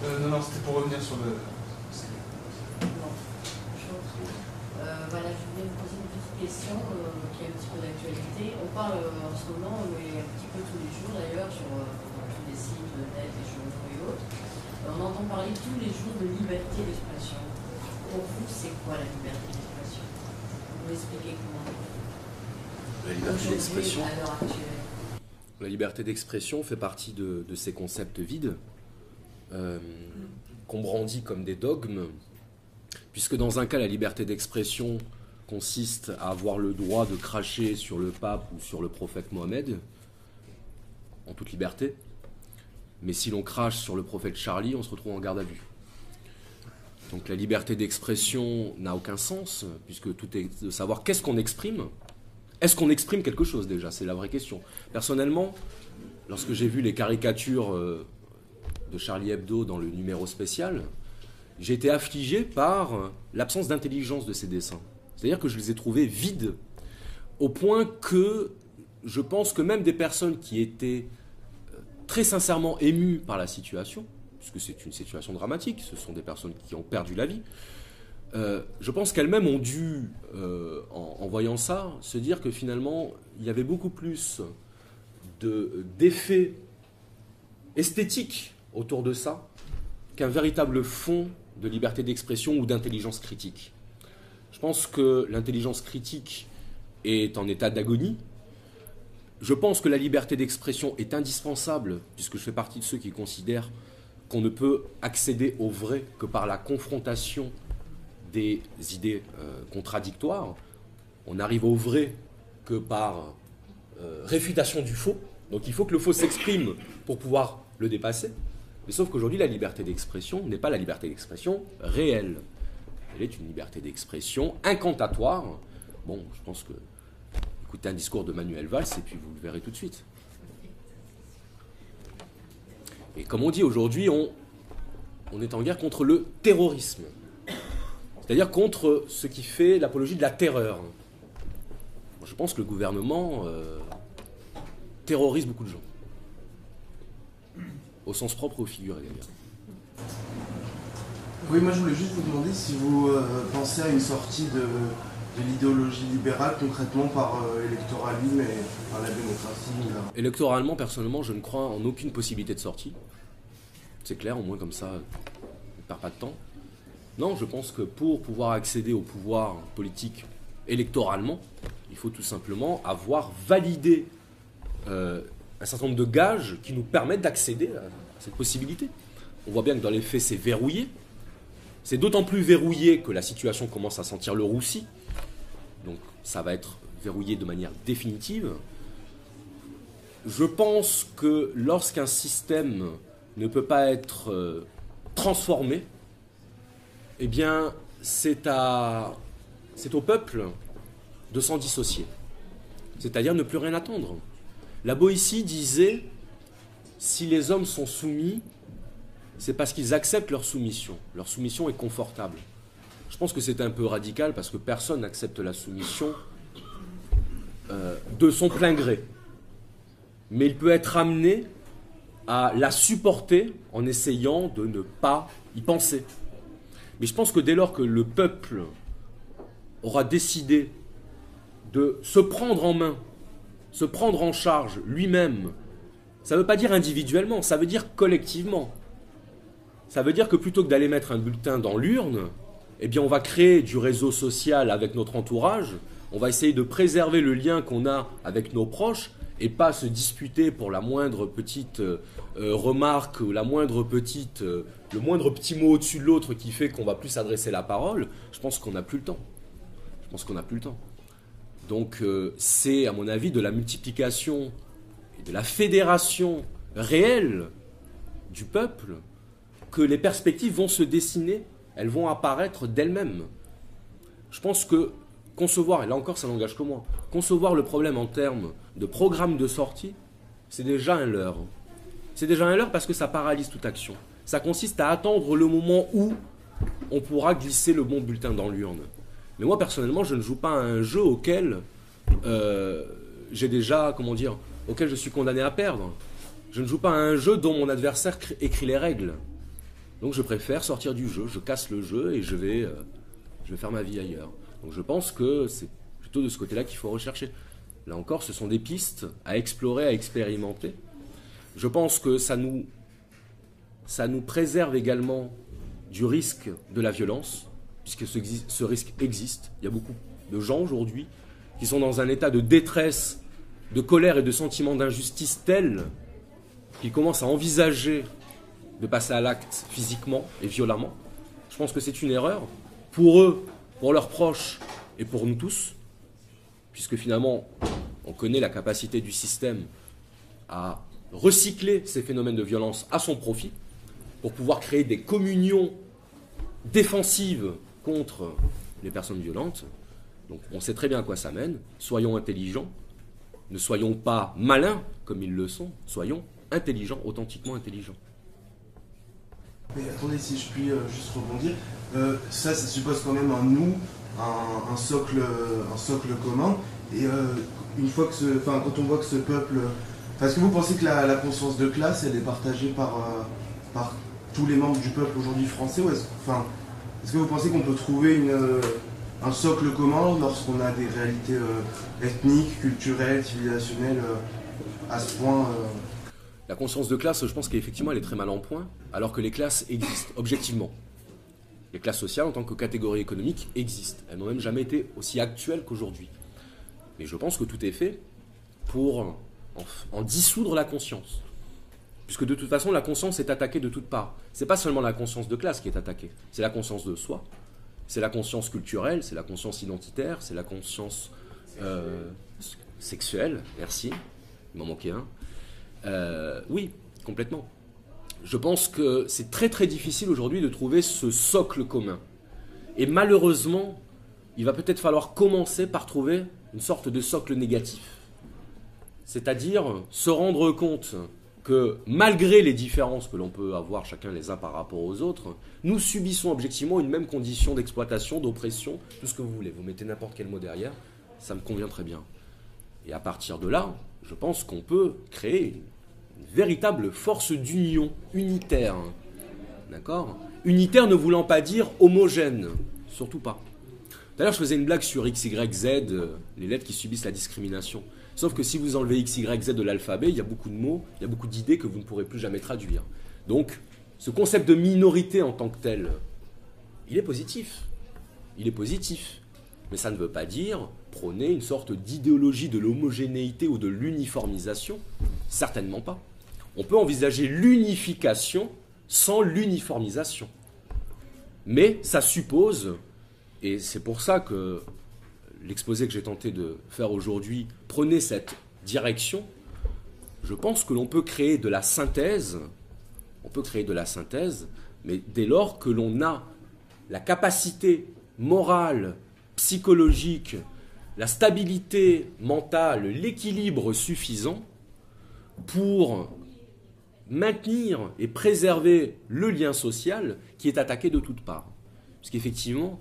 Euh, non, non, c'était pour revenir sur le. voilà, je voulais vous poser une petite question qui est un petit peu d'actualité. On parle euh, en ce moment, mais un petit peu tous les jours d'ailleurs, sur euh, tous les sites, de net, les journaux et autres. On entend parler tous les jours de liberté d'expression. Pour vous, c'est quoi la liberté d'expression? Vous expliquez comment? La liberté d'expression. La liberté d'expression fait partie de, ces concepts vides euh, qu'on brandit comme des dogmes, puisque dans un cas, la liberté d'expression consiste à avoir le droit de cracher sur le pape ou sur le prophète Mohamed, en toute liberté. Mais si l'on crache sur le prophète Charlie, on se retrouve en garde à vue. Donc la liberté d'expression n'a aucun sens, puisque tout est de savoir qu'est-ce qu'on exprime. Est-ce qu'on exprime quelque chose déjà? C'est la vraie question. Personnellement, lorsque j'ai vu les caricatures euh, de Charlie Hebdo dans le numéro spécial, j'ai été affligé par l'absence d'intelligence de ces dessins. C'est-à-dire que je les ai trouvés vides, au point que je pense que même des personnes qui étaient euh, très sincèrement émues par la situation, puisque c'est une situation dramatique, ce sont des personnes qui ont perdu la vie, euh, je pense qu'elles-mêmes ont dû, euh, en, voyant ça, se dire que finalement, il y avait beaucoup plus d'effets esthétiques autour de ça qu'un véritable fond de liberté d'expression ou d'intelligence critique. Je pense que l'intelligence critique est en état d'agonie. je pense que la liberté d'expression est indispensable, puisque je fais partie de ceux qui considèrent qu'on ne peut accéder au vrai que par la confrontation des idées euh, contradictoires. On n'arrive au vrai que par euh, réfutation du faux. Donc il faut que le faux s'exprime pour pouvoir le dépasser. Mais sauf qu'aujourd'hui, la liberté d'expression n'est pas la liberté d'expression réelle. Elle est une liberté d'expression incantatoire. Bon, je pense que écoutez un discours de Manuel Valls et puis vous le verrez tout de suite. Et comme on dit aujourd'hui, on, est en guerre contre le terrorisme. C'est-à-dire contre ce qui fait l'apologie de la terreur. Je pense que le gouvernement euh, terrorise beaucoup de gens. Au sens propre ou figuré d'ailleurs. Oui, moi je voulais juste vous demander si vous euh, pensez à une sortie de, l'idéologie libérale concrètement par euh, électoralisme et par la démocratie. Électoralement, personnellement, je ne crois en aucune possibilité de sortie. C'est clair, au moins comme ça, on ne perd pas de temps. Non, je pense que pour pouvoir accéder au pouvoir politique électoralement, il faut tout simplement avoir validé euh, un certain nombre de gages qui nous permettent d'accéder à cette possibilité. On voit bien que dans les faits, c'est verrouillé. C'est d'autant plus verrouillé que la situation commence à sentir le roussi. Donc ça va être verrouillé de manière définitive. Je pense que lorsqu'un système ne peut pas être euh, transformé, eh bien, c'est au peuple de s'en dissocier. C'est-à-dire ne plus rien attendre. La Boétie disait si les hommes sont soumis, c'est parce qu'ils acceptent leur soumission. Leur soumission est confortable. Je pense que c'est un peu radical parce que personne n'accepte la soumission euh, de son plein gré. Mais il peut être amené à la supporter en essayant de ne pas y penser. Mais je pense que dès lors que le peuple aura décidé de se prendre en main, se prendre en charge lui-même, ça ne veut pas dire individuellement, ça veut dire collectivement. Ça veut dire que plutôt que d'aller mettre un bulletin dans l'urne, eh bien on va créer du réseau social avec notre entourage, on va essayer de préserver le lien qu'on a avec nos proches et pas se disputer pour la moindre petite euh, euh, remarque ou la moindre petite, euh, le moindre petit mot au-dessus de l'autre qui fait qu'on va plus s'adresser la parole, je pense qu'on n'a plus le temps. Je pense qu'on n'a plus le temps. Donc c'est, à mon avis, de la multiplication et de la fédération réelle du peuple que les perspectives vont se dessiner, elles vont apparaître d'elles-mêmes. Je pense que concevoir, et là encore ça n'engage que moi, concevoir le problème en termes de programme de sortie, c'est déjà un leurre. C'est déjà un leurre parce que ça paralyse toute action. Ça consiste à attendre le moment où on pourra glisser le bon bulletin dans l'urne. Mais moi personnellement, je ne joue pas à un jeu auquel euh, j'ai déjà, comment dire, auquel je suis condamné à perdre. Je ne joue pas à un jeu dont mon adversaire écrit les règles. Donc je préfère sortir du jeu, je casse le jeu et je vais, euh, je vais faire ma vie ailleurs. Donc je pense que c'est plutôt de ce côté-là qu'il faut rechercher. Là encore, ce sont des pistes à explorer, à expérimenter. Je pense que ça nous, préserve également du risque de la violence, puisque ce risque existe. Il y a beaucoup de gens aujourd'hui qui sont dans un état de détresse, de colère et de sentiment d'injustice tel qu'ils commencent à envisager de passer à l'acte physiquement et violemment. Je pense que c'est une erreur pour eux pour leurs proches et pour nous tous, puisque finalement, on connaît la capacité du système à recycler ces phénomènes de violence à son profit, pour pouvoir créer des communions défensives contre les personnes violentes. Donc on sait très bien à quoi ça mène. Soyons intelligents, ne soyons pas malins comme ils le sont, soyons intelligents, authentiquement intelligents. Mais attendez, si je puis euh, juste rebondir, euh, ça, ça suppose quand même un nous, un, socle, un socle commun. Et euh, une fois que ce, enfin, quand on voit que ce peuple, est-ce que vous pensez que la, conscience de classe, elle est partagée par, par tous les membres du peuple aujourd'hui français, ou est-ce, est-ce que vous pensez qu'on peut trouver une, un socle commun lorsqu'on a des réalités ethniques, culturelles, civilisationnelles à ce point la conscience de classe, je pense qu'effectivement, elle est très mal en point, alors que les classes existent, objectivement. Les classes sociales, en tant que catégorie économique, existent. Elles n'ont même jamais été aussi actuelles qu'aujourd'hui. Mais je pense que tout est fait pour en, dissoudre la conscience. Puisque de toute façon, la conscience est attaquée de toutes parts. C'est pas seulement la conscience de classe qui est attaquée, c'est la conscience de soi, c'est la conscience culturelle, c'est la conscience identitaire, c'est la conscience euh, sexuelle. Merci, il m'en manquait un. Euh, oui, complètement. Je pense que c'est très très difficile aujourd'hui de trouver ce socle commun. Et malheureusement, il va peut-être falloir commencer par trouver une sorte de socle négatif. C'est-à-dire se rendre compte que malgré les différences que l'on peut avoir chacun les uns par rapport aux autres, nous subissons objectivement une même condition d'exploitation, d'oppression, tout ce que vous voulez. Vous mettez n'importe quel mot derrière, ça me convient très bien. Et à partir de là, je pense qu'on peut créer une véritable force d'union unitaire. D'accord? Unitaire ne voulant pas dire homogène, surtout pas. D'ailleurs, je faisais une blague sur X, Y, Z, euh, les lettres qui subissent la discrimination. Sauf que si vous enlevez X, Y, Z de l'alphabet, il y a beaucoup de mots, il y a beaucoup d'idées que vous ne pourrez plus jamais traduire. Donc, ce concept de minorité en tant que tel, il est positif. Il est positif. Mais ça ne veut pas dire prôner une sorte d'idéologie de l'homogénéité ou de l'uniformisation. Certainement pas. On peut envisager l'unification sans l'uniformisation. Mais ça suppose, et c'est pour ça que l'exposé que j'ai tenté de faire aujourd'hui prenait cette direction, je pense que l'on peut créer de la synthèse, on peut créer de la synthèse, mais dès lors que l'on a la capacité morale, psychologique, la stabilité mentale, l'équilibre suffisant pour maintenir et préserver le lien social qui est attaqué de toutes parts. Parce qu'effectivement,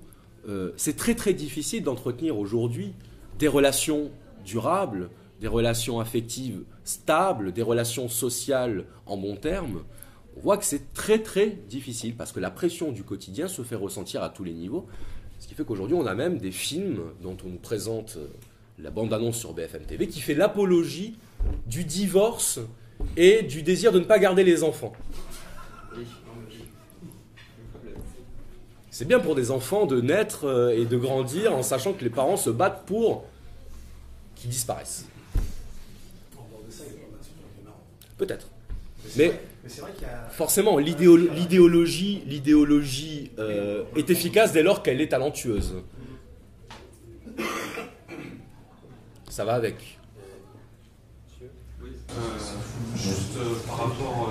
euh, c'est très très difficile d'entretenir aujourd'hui des relations durables, des relations affectives stables, des relations sociales en bon terme. On voit que c'est très très difficile parce que la pression du quotidien se fait ressentir à tous les niveaux. Ce qui fait qu'aujourd'hui, on a même des films dont on nous présente euh, la bande-annonce sur BFM TV qui fait l'apologie du divorce et du désir de ne pas garder les enfants. C'est bien pour des enfants de naître euh, et de grandir en sachant que les parents se battent pour qu'ils disparaissent. Peut-être. Mais, forcément, l'idéologie, l'idéologie euh, est efficace dès lors qu'elle est talentueuse. Ça va avec. Euh, juste par rapport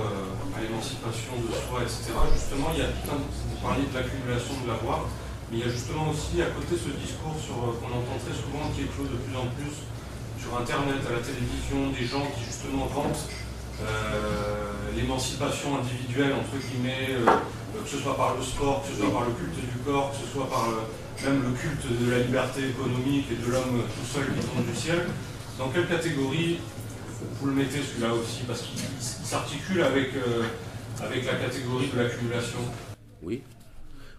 à l'émancipation de soi, etc., justement, il y a tout un parliez de l'accumulation de l'avoir, mais il y a justement aussi à côté ce discours euh, qu'on entend très souvent qui éclose de plus en plus sur Internet, à la télévision, des gens qui justement vantent euh, l'émancipation individuelle, entre guillemets, euh, que ce soit par le sport, que ce soit par le culte du corps, que ce soit par même le culte de la liberté économique et de l'homme tout seul qui tombe du ciel. Dans quelle catégorie vous le mettez celui-là aussi Parce qu'il s'articule avec, avec la catégorie de l'accumulation? Oui.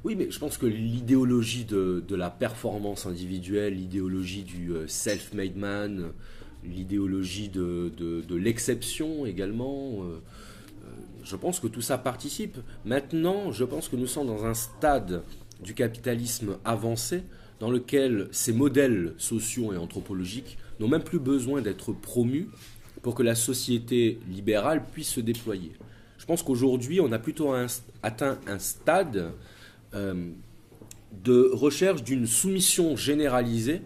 Oui, mais je pense que l'idéologie de, la performance individuelle, l'idéologie du euh, self-made man, l'idéologie de, l'exception également, euh, euh, je pense que tout ça participe. Maintenant, je pense que nous sommes dans un stade du capitalisme avancé dans lequel ces modèles sociaux et anthropologiques n'ont même plus besoin d'être promus pour que la société libérale puisse se déployer. Je pense qu'aujourd'hui, on a plutôt atteint un stade euh, de recherche d'une soumission généralisée,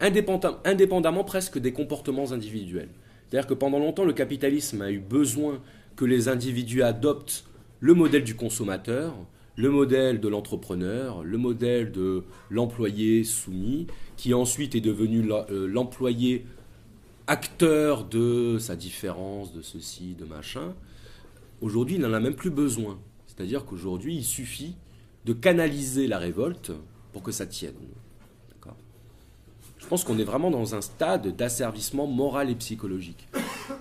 indépendamment presque des comportements individuels. C'est-à-dire que pendant longtemps, le capitalisme a eu besoin que les individus adoptent le modèle du consommateur, le modèle de l'entrepreneur, le modèle de l'employé soumis, qui ensuite est devenu euh, l'employé acteur de sa différence, de ceci, de machin, Aujourd'hui, il n'en a même plus besoin. C'est-à-dire qu'aujourd'hui, il suffit de canaliser la révolte pour que ça tienne. Je pense qu'on est vraiment dans un stade d'asservissement moral et psychologique.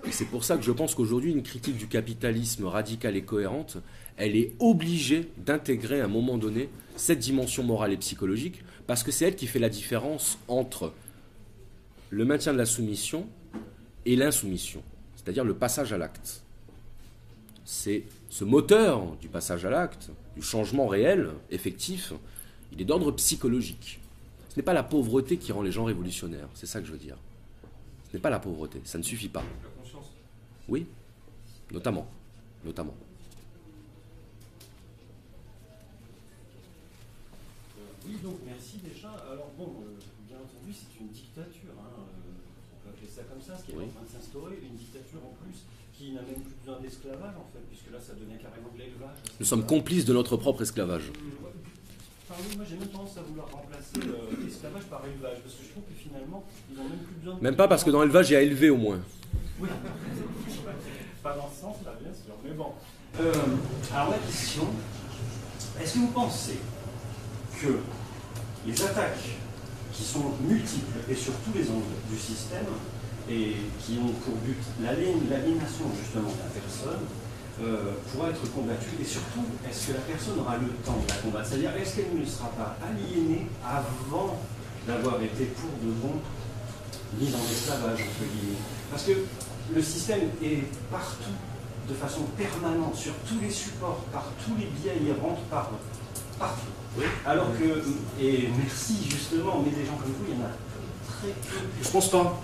C'est pour ça que je pense qu'aujourd'hui, une critique du capitalisme radicale et cohérente, elle est obligée d'intégrer à un moment donné cette dimension morale et psychologique, parce que c'est elle qui fait la différence entre le maintien de la soumission et l'insoumission, c'est-à-dire le passage à l'acte c'est ce moteur du passage à l'acte, du changement réel, effectif, il est d'ordre psychologique. Ce n'est pas la pauvreté qui rend les gens révolutionnaires, c'est ça que je veux dire. Ce n'est pas la pauvreté, ça ne suffit pas. La conscience. Oui, notamment. Notamment. Oui, donc merci déjà. Alors bon, euh, bien entendu, c'est une dictature. hein, euh, on peut appeler ça comme ça, ce qui est Oui. en train de s'instaurer. Une dictature en plus qui n'a même plus besoin d'esclavage en fait, puisque là ça devient carrément de l'élevage. Nous sommes complices de notre propre esclavage. Ouais, Enfin, oui, moi j'ai même tendance à vouloir remplacer euh, l'esclavage par élevage, parce que je trouve que finalement, ils n'ont même plus besoin de. Même pas parce que dans l'élevage, il y a élevé au moins. Oui. pas dans ce sens-là, bien sûr. Mais bon. Euh, alors la question, est-ce que vous pensez que les attaques qui sont multiples et sur tous les angles du système et qui ont pour but l'aliénation justement de la personne euh, pourra être combattue et surtout est-ce que la personne aura le temps de la combattre? C'est-à-dire est-ce qu'elle ne sera pas aliénée avant d'avoir été pour de bon mise en esclavage entre guillemets? Parce que le système est partout de façon permanente sur tous les supports, par tous les biais, il rentre par partout. Alors que, et merci justement, mais des gens comme vous, il y en a très peu. Je pense pas.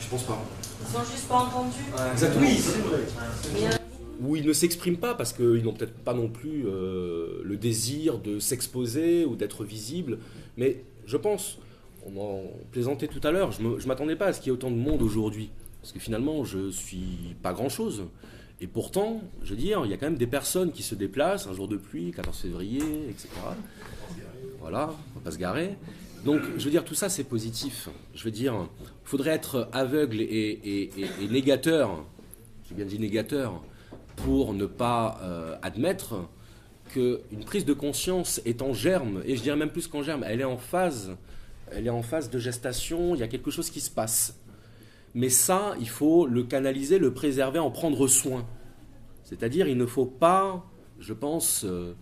Je pense pas. Ils sont juste pas entendus. Exactement. Oui, c'est vrai. Ou ils ne s'expriment pas parce qu'ils n'ont peut-être pas non plus euh, le désir de s'exposer ou d'être visibles. Mais je pense, on en plaisantait tout à l'heure, je ne m'attendais pas à ce qu'il y ait autant de monde aujourd'hui. Parce que finalement, je suis pas grand-chose. Et pourtant, je veux dire, il y a quand même des personnes qui se déplacent, un jour de pluie, 14 février, etc. Voilà, on va pas se garer. Donc, je veux dire, tout ça, c'est positif. Je veux dire, il faudrait être aveugle et négateur, j'ai bien dit négateur, pour ne pas euh, admettre qu'une prise de conscience est en germe, et je dirais même plus qu'en germe, elle est en phase, elle est en phase de gestation, il y a quelque chose qui se passe. Mais ça, il faut le canaliser, le préserver, en prendre soin. C'est-à-dire, il ne faut pas, je pense, euh,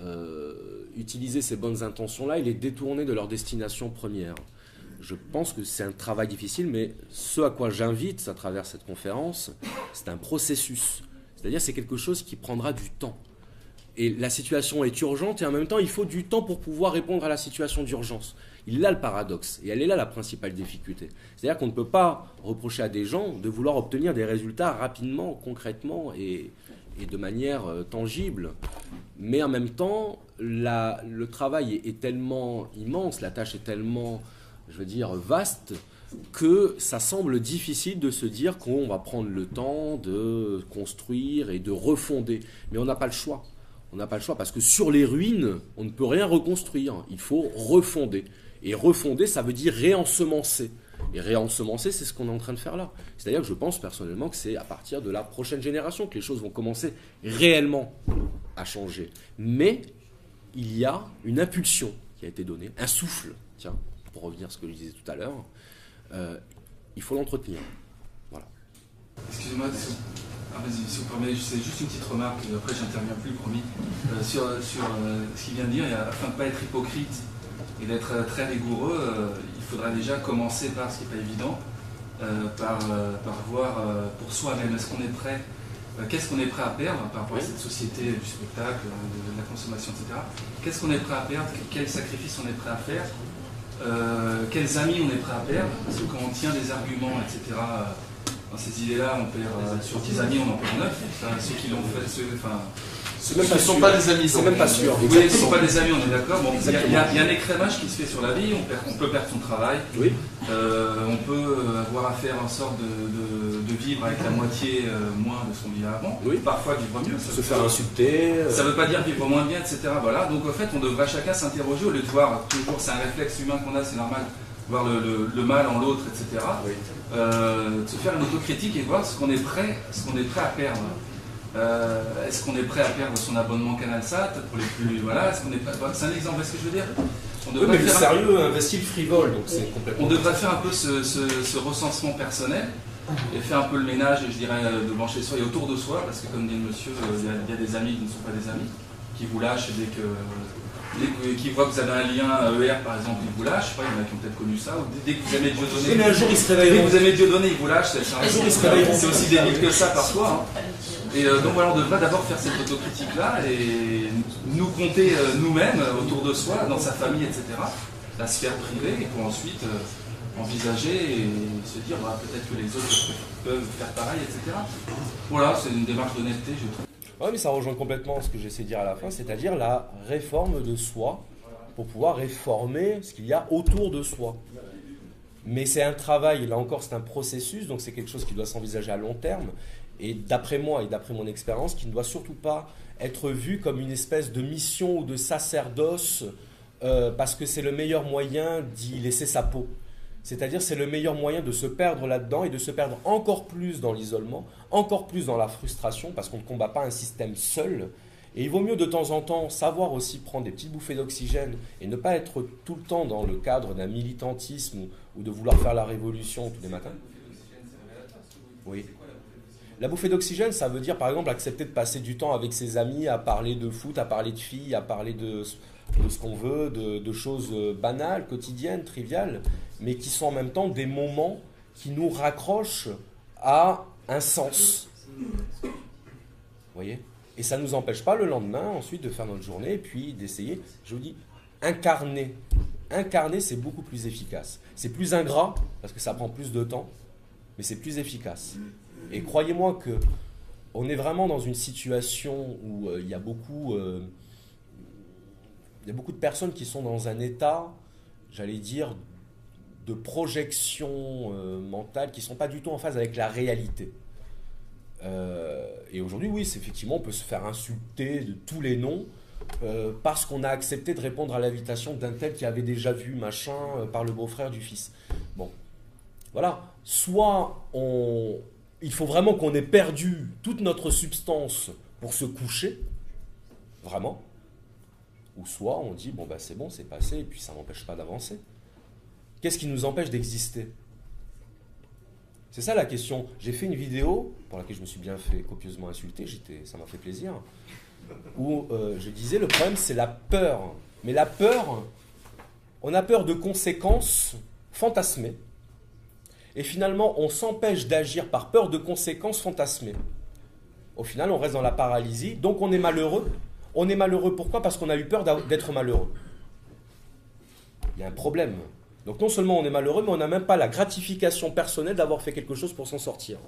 euh, utiliser ces bonnes intentions-là et les détourner de leur destination première. Je pense que c'est un travail difficile, mais ce à quoi j'invite à travers cette conférence, c'est un processus. C'est-à-dire, c'est quelque chose qui prendra du temps. Et la situation est urgente et en même temps, il faut du temps pour pouvoir répondre à la situation d'urgence. Il est là le paradoxe et elle est là la principale difficulté. C'est-à-dire qu'on ne peut pas reprocher à des gens de vouloir obtenir des résultats rapidement, concrètement et, de manière euh, tangible. Mais en même temps, le travail est, est tellement immense, la tâche est tellement, je veux dire, vaste que ça semble difficile de se dire qu'on va prendre le temps de construire et de refonder. Mais on n'a pas le choix. On n'a pas le choix parce que sur les ruines, on ne peut rien reconstruire. Il faut refonder. Et refonder, ça veut dire réensemencer. Et réensemencer, c'est ce qu'on est en train de faire là. C'est-à-dire que je pense personnellement que c'est à partir de la prochaine génération que les choses vont commencer réellement à changer. Mais il y a une impulsion qui a été donnée, un souffle, tiens, pour revenir à ce que je disais tout à l'heure. Euh, il faut l'entretenir. Voilà. Excusez-moi, si, ah, si vous permettez, c'est juste une petite remarque, et après j'interviens plus, promis. Euh, sur sur euh, ce qu'il vient de dire, a- afin de ne pas être hypocrite et d'être euh, très rigoureux, euh, il faudra déjà commencer par, ce qui n'est pas évident, euh, par, euh, par voir euh, pour soi-même, est-ce qu'on est prêt, euh, qu'est-ce qu'on est prêt à perdre par rapport à cette société du spectacle, euh, de, de la consommation, etc. Qu'est-ce qu'on est prêt à perdre, quels sacrifices on est prêt à faire, euh, quels amis on est prêt à perdre, parce que quand on tient des arguments, etc., euh, dans ces idées-là, on perd euh, sur 10 amis, on en perd 9. Enfin, ceux qui l'ont fait, ceux, Ce ne sont pas des amis. C'est même pas sûr. oui, ils ne sont pas des amis, on est d'accord. Bon, il y, a- il y un écrémage qui se fait sur la vie, on, perd- on peut perdre son travail, Oui. euh, on peut avoir à faire en sorte de, de- de vivre avec la moitié euh, moins de ce qu'on vivait avant. Oui. Parfois vivre mieux. ça Se faire insulter. euh, Ça ne veut pas dire vivre moins bien, etc. Voilà. Donc en fait, on devrait chacun s'interroger au lieu de voir toujours, c'est un réflexe humain qu'on a, c'est normal, voir le, le- le mal en l'autre, etc. Oui. Euh, de se faire une autocritique et voir ce qu'on est prêt, ce qu'on est prêt à perdre. Euh, est-ce qu'on est prêt à perdre son abonnement CanalSat pour les plus voilà Est-ce qu'on est prêt voilà, C'est un exemple, est-ce que je veux dire? On Oui, devrait mais le faire un- sérieux investit le frivole, donc c'est complètement. on devrait faire un peu ce, ce- ce recensement personnel et faire un peu le ménage, je dirais, de blancher soi et autour de soi, parce que comme dit le monsieur, euh, il y, a- il y a des amis qui ne sont pas des amis, qui vous lâchent dès que. Dès que- qui voient que vous avez un lien ER par exemple, ils vous lâchent. Je sais pas, il y en a qui ont peut-être connu ça. Ou dès, dès que vous aimez Dieu donner, mais un jour ils se dès que vous aimez Dieu donner, ils vous lâchent. C'est un jour, ils se réveilleront. c'est aussi débile que ça parfois. hein. Et euh, donc voilà, on devrait d'abord faire cette autocritique-là et nous compter euh, nous-mêmes euh, autour de soi, dans sa famille, etc. La sphère privée, et pour ensuite envisager et se dire bah, peut-être que les autres peuvent faire pareil, etc. Voilà, c'est une démarche d'honnêteté, je trouve. Oui, mais ça rejoint complètement ce que j'essaie de dire à la fin, c'est-à-dire la réforme de soi pour pouvoir réformer ce qu'il y a autour de soi. Mais c'est un travail, là encore, c'est un processus, donc c'est quelque chose qui doit s'envisager à long terme. Et d'après moi et d'après mon expérience, qui ne doit surtout pas être vu comme une espèce de mission ou de sacerdoce, euh, parce que c'est le meilleur moyen d'y laisser sa peau. C'est-à-dire c'est le meilleur moyen de se perdre là-dedans et de se perdre encore plus dans l'isolement, encore plus dans la frustration, parce qu'on ne combat pas un système seul. Et il vaut mieux de temps en temps savoir aussi prendre des petites bouffées d'oxygène et ne pas être tout le temps dans le cadre d'un militantisme ou de vouloir faire la révolution tous les matins. Oui. La bouffée d'oxygène, ça veut dire par exemple accepter de passer du temps avec ses amis à parler de foot, à parler de filles, à parler de, ce qu'on veut, de, choses banales, quotidiennes, triviales, mais qui sont en même temps des moments qui nous raccrochent à un sens. Vous voyez? Et ça ne nous empêche pas le lendemain ensuite de faire notre journée et puis d'essayer, je vous dis, incarner. Incarner, c'est beaucoup plus efficace. C'est plus ingrat parce que ça prend plus de temps, mais c'est plus efficace. Et croyez-moi que on est vraiment dans une situation où euh, il y a beaucoup, euh, y a beaucoup de personnes qui sont dans un état, j'allais dire, de projection euh, mentale qui ne sont pas du tout en phase avec la réalité. et aujourd'hui, oui, c'est effectivement, on peut se faire insulter de tous les noms parce qu'on a accepté de répondre à l'invitation d'un tel qui avait déjà vu machin par le beau-frère du fils. Bon, voilà. Soit on, il faut vraiment qu'on ait perdu toute notre substance pour se coucher, vraiment, ou soit on dit, bon, bah, c'est bon, c'est passé, et puis ça n'empêche pas d'avancer. Qu'est-ce qui nous empêche d'exister? C'est ça la question. J'ai fait une vidéo, pour laquelle je me suis bien fait copieusement insulter, ça m'a fait plaisir, où euh, je disais, le problème, c'est la peur. Mais la peur, on a peur de conséquences fantasmées et finalement on s'empêche d'agir par peur de conséquences fantasmées. Au final, on reste dans la paralysie, donc on est malheureux. On est malheureux pourquoi? Parce qu'on a eu peur d'être malheureux. Il y a un problème. Donc non seulement on est malheureux, mais on n'a même pas la gratification personnelle d'avoir fait quelque chose pour s'en sortir.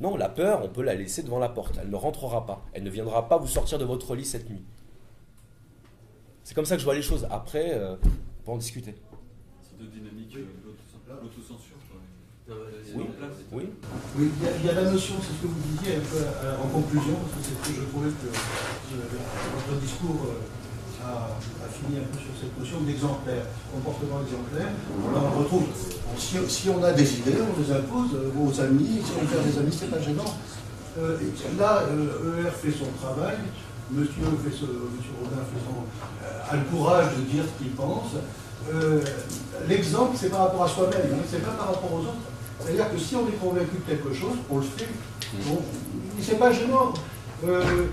Non, la peur, on peut la laisser devant la porte. Elle ne rentrera pas. Elle ne viendra pas vous sortir de votre lit cette nuit. C'est comme ça que je vois les choses. Après, euh, on peut en discuter. C'est deux dynamiques, euh, l'autocensure. Oui, oui. oui il, y a, la notion, c'est ce que vous disiez un peu euh, en conclusion, parce que c'est ce que je trouvais que votre discours euh, a, fini un peu sur cette notion d'exemplaire, comportement exemplaire. on retrouve, si, on a des idées, on les impose aux amis, si on fait des amis, c'est pas gênant. Euh, là, ER fait son travail, monsieur, fait monsieur Rodin fait son, a le courage de dire ce qu'il pense. L'exemple, c'est par rapport à soi-même, hein, c'est pas par rapport aux autres. C'est-à-dire que si on est convaincu de quelque chose, on le fait. Bon, c'est pas gênant. Euh,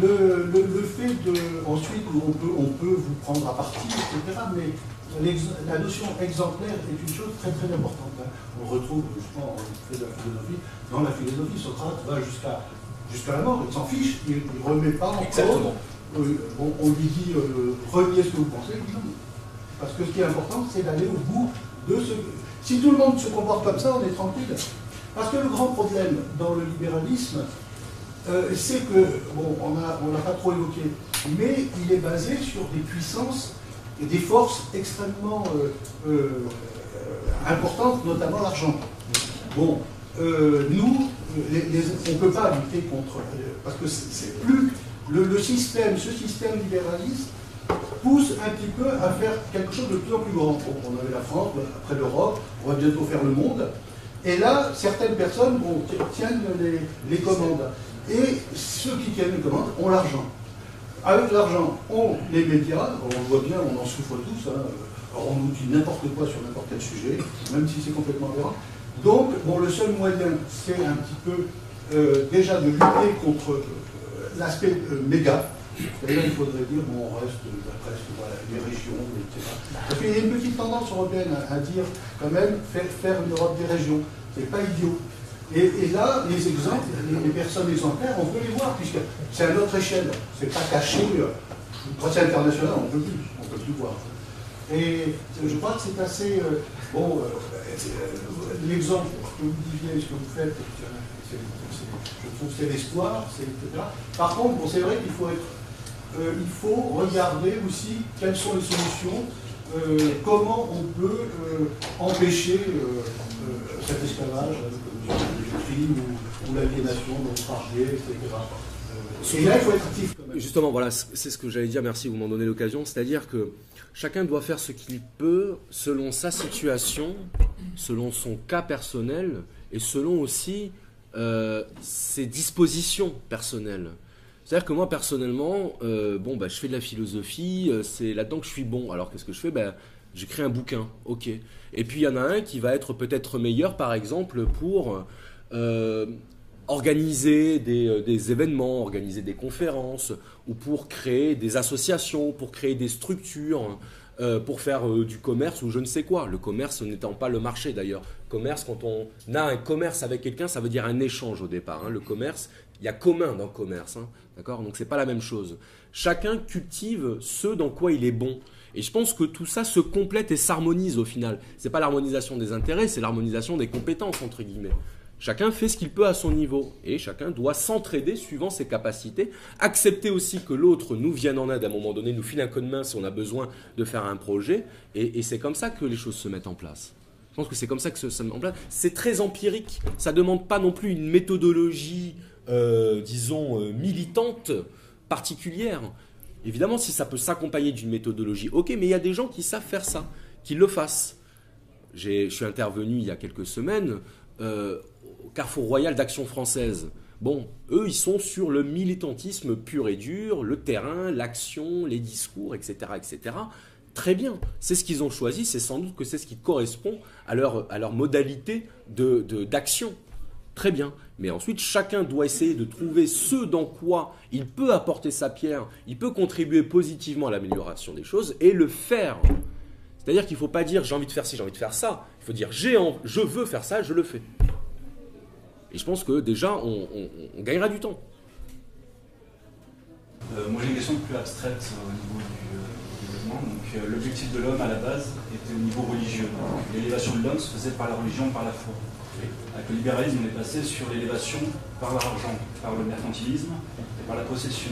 le, le, fait de. Ensuite, on peut, on peut vous prendre à partie, etc. Mais la notion exemplaire est une chose très très importante. Hein. On retrouve, justement, en fait de la philosophie, dans la philosophie, Socrate va jusqu'à jusqu'à la mort, il s'en fiche, il ne remet pas en cause. Euh, on, lui dit euh, reniez ce que vous pensez, Parce que ce qui est important, c'est d'aller au bout de ce, si tout le monde se comporte comme ça, on est tranquille. Parce que le grand problème dans le libéralisme, euh, c'est que, bon, on n'a on pas trop évoqué, mais il est basé sur des puissances et des forces extrêmement euh, euh, importantes, notamment l'argent. Bon, nous, on ne peut pas lutter contre, parce que c'est plus le, système, ce système libéraliste pousse un petit peu à faire quelque chose de plus en plus grand. on avait la France, après l'Europe, on va bientôt faire le monde. Et là, certaines personnes tiennent les, commandes. Et ceux qui tiennent les commandes ont l'argent. Avec l'argent, on les médias, on voit bien, on en souffre tous, hein. on nous dit n'importe quoi sur n'importe quel sujet, même si c'est complètement aberrant. Donc, bon, le seul moyen, c'est un petit peu euh, déjà de lutter contre euh, l'aspect euh, méga, et là, il faudrait dire, bon, on reste d'après voilà, les régions, etc. Parce qu'il y a une petite tendance européenne à, dire, quand même, faire, faire une Europe des régions. C'est pas idiot. Et, là, les exemples, les, personnes exemplaires, on peut les voir, puisque c'est à notre échelle. C'est pas caché. Euh, quand c'est international, on ne peut plus. On peut plus voir. Et je crois que c'est assez. Euh, bon, euh, euh, l'exemple que vous disiez, ce que vous faites, je trouve c'est l'espoir, etc. Par contre, c'est vrai qu'il faut être. Il faut regarder aussi quelles sont les solutions, comment on peut empêcher cet esclavage, le crime ou, l'aliénation dont etc. Et là, il faut être actif quand même. Justement, voilà, c'est ce que j'allais dire, merci, vous m'en donnez l'occasion. C'est-à-dire que chacun doit faire ce qu'il peut selon sa situation, selon son cas personnel et selon aussi euh, ses dispositions personnelles. C'est-à-dire que moi, personnellement, euh, bon, bah, je fais de la philosophie, euh, c'est là-dedans que je suis bon. Alors, qu'est-ce que je fais? Bah, J'écris un bouquin, ok. Et puis, il y en a un qui va être peut-être meilleur, par exemple, pour organiser des, événements, organiser des conférences, ou pour créer des associations, pour créer des structures, euh, pour faire euh, du commerce ou je ne sais quoi. Le commerce n'étant pas le marché d'ailleurs. Commerce, quand on a un commerce avec quelqu'un, ça veut dire un échange au départ. Hein. Le commerce, il y a commun dans le commerce. Hein. D'accord? Donc c'est pas la même chose. Chacun cultive ce dans quoi il est bon. Et je pense que tout ça se complète et s'harmonise au final. C'est pas l'harmonisation des intérêts, c'est l'harmonisation des compétences entre guillemets. Chacun fait ce qu'il peut à son niveau et chacun doit s'entraider suivant ses capacités. Accepter aussi que l'autre nous vienne en aide à un moment donné, nous file un coup de main si on a besoin de faire un projet. Et, c'est comme ça que les choses se mettent en place. Je pense que c'est comme ça que ça se met en place. C'est très empirique. Ça demande pas non plus une méthodologie, euh, disons, euh, militante particulière. Évidemment, si ça peut s'accompagner d'une méthodologie, ok, mais il y a des gens qui savent faire ça, qui le fassent. Je suis intervenu il y a quelques semaines. Euh, Carrefour Royal d'Action Française. Bon, eux, ils sont sur le militantisme pur et dur, le terrain, l'action, les discours, etc., etc. Très bien, c'est ce qu'ils ont choisi, c'est sans doute que c'est ce qui correspond à leur, à leur modalité d'action. De, Très bien. Mais ensuite, chacun doit essayer de trouver ce dans quoi il peut apporter sa pierre, il peut contribuer positivement à l'amélioration des choses et le faire. C'est-à-dire qu'il ne faut pas dire j'ai envie de faire ci, j'ai envie de faire ça. Il faut dire j'ai je veux faire ça, je le fais. Et je pense que déjà, on, gagnera du temps. Euh, moi, j'ai une question plus abstraite au niveau du, euh, développement. Euh, l'objectif de l'homme à la base était au niveau religieux. L'élévation de l'homme se faisait par la religion, par la foi. Avec le libéralisme, est passé sur l'élévation par l'argent, par le mercantilisme et par la possession.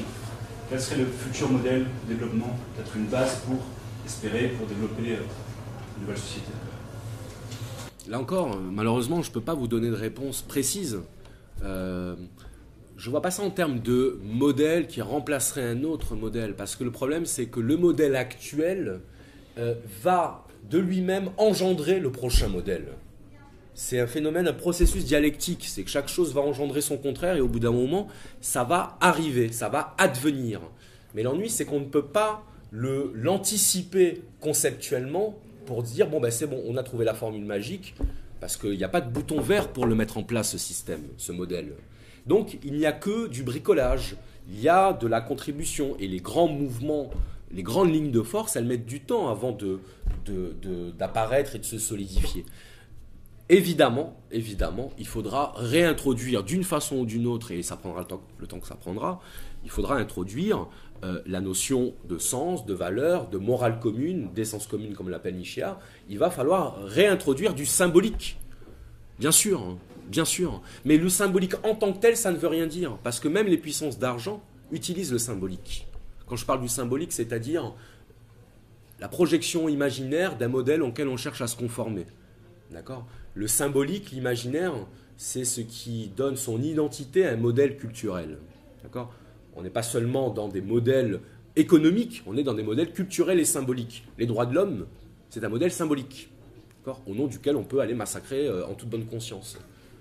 Quel serait le futur modèle de développement Peut-être une base pour espérer, pour développer une nouvelle société? Là encore, malheureusement, je ne peux pas vous donner de réponse précise. Euh, je ne vois pas ça en termes de modèle qui remplacerait un autre modèle, parce que le problème, c'est que le modèle actuel euh, va de lui-même engendrer le prochain modèle. C'est un phénomène, un processus dialectique, c'est que chaque chose va engendrer son contraire et au bout d'un moment, ça va arriver, ça va advenir. Mais l'ennui, c'est qu'on ne peut pas l'anticiper conceptuellement pour dire bon ben c'est bon, on a trouvé la formule magique parce qu'il n'y a pas de bouton vert pour le mettre en place ce système, ce modèle. Donc il n'y a que du bricolage, il y a de la contribution et les grands mouvements, les grandes lignes de force, elles mettent du temps avant d'apparaître de, et de se solidifier. Évidemment, évidemment, il faudra réintroduire d'une façon ou d'une autre, et ça prendra le temps, que ça prendra, il faudra introduire euh, la notion de sens, de valeur, de morale commune, d'essence commune comme l'appelle Michia, il va falloir réintroduire du symbolique. Bien sûr, hein, bien sûr. Mais le symbolique en tant que tel, ça ne veut rien dire, parce que même les puissances d'argent utilisent le symbolique. Quand je parle du symbolique, c'est-à-dire la projection imaginaire d'un modèle auquel on cherche à se conformer. D'accord? Le symbolique, l'imaginaire, c'est ce qui donne son identité à un modèle culturel. D'accord? On n'est pas seulement dans des modèles économiques, on est dans des modèles culturels et symboliques. Les droits de l'homme, c'est un modèle symbolique, au nom duquel on peut aller massacrer euh, en toute bonne conscience.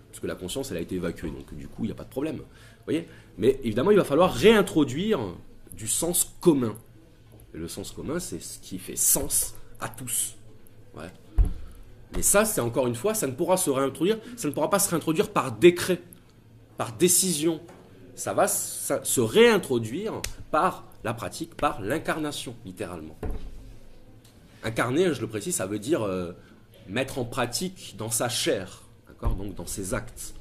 Parce que la conscience, elle a été évacuée, donc du coup, il n'y a pas de problème. voyez? Mais évidemment, il va falloir réintroduire du sens commun. Le sens commun, c'est ce qui fait sens à tous. Mais ça, c'est encore une fois, ça ne pourra pas se réintroduire par décret, par décision, ça va se réintroduire par la pratique, par l'incarnation, littéralement. Incarner, je le précise, ça veut dire euh, mettre en pratique dans sa chair, d'accord Donc dans ses actes.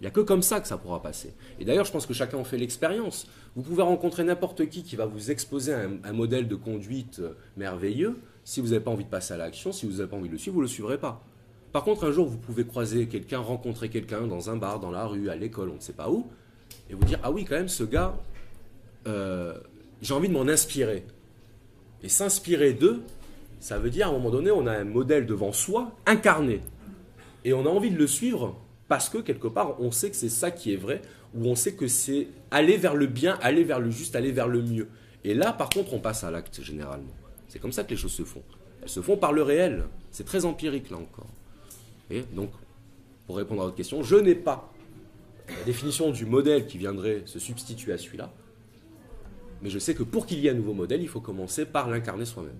Il n'y a que comme ça que ça pourra passer. Et d'ailleurs, je pense que chacun en fait l'expérience. Vous pouvez rencontrer n'importe qui qui va vous exposer un, modèle de conduite euh, merveilleux. Si vous n'avez pas envie de passer à l'action, si vous n'avez pas envie de le suivre, vous ne le suivrez pas. Par contre, un jour, vous pouvez croiser quelqu'un, rencontrer quelqu'un dans un bar, dans la rue, à l'école, on ne sait pas où, et vous dire Ah oui, quand même, ce gars, euh, j'ai envie de m'en inspirer. Et s'inspirer d'eux, ça veut dire à un moment donné, on a un modèle devant soi, incarné. Et on a envie de le suivre parce que quelque part, on sait que c'est ça qui est vrai, ou on sait que c'est aller vers le bien, aller vers le juste, aller vers le mieux. Et là, par contre, on passe à l'acte généralement. C'est comme ça que les choses se font. Elles se font par le réel. C'est très empirique là encore. Et donc, pour répondre à votre question, je n'ai pas la définition du modèle qui viendrait se substituer à celui-là. Mais je sais que pour qu'il y ait un nouveau modèle, il faut commencer par l'incarner soi-même.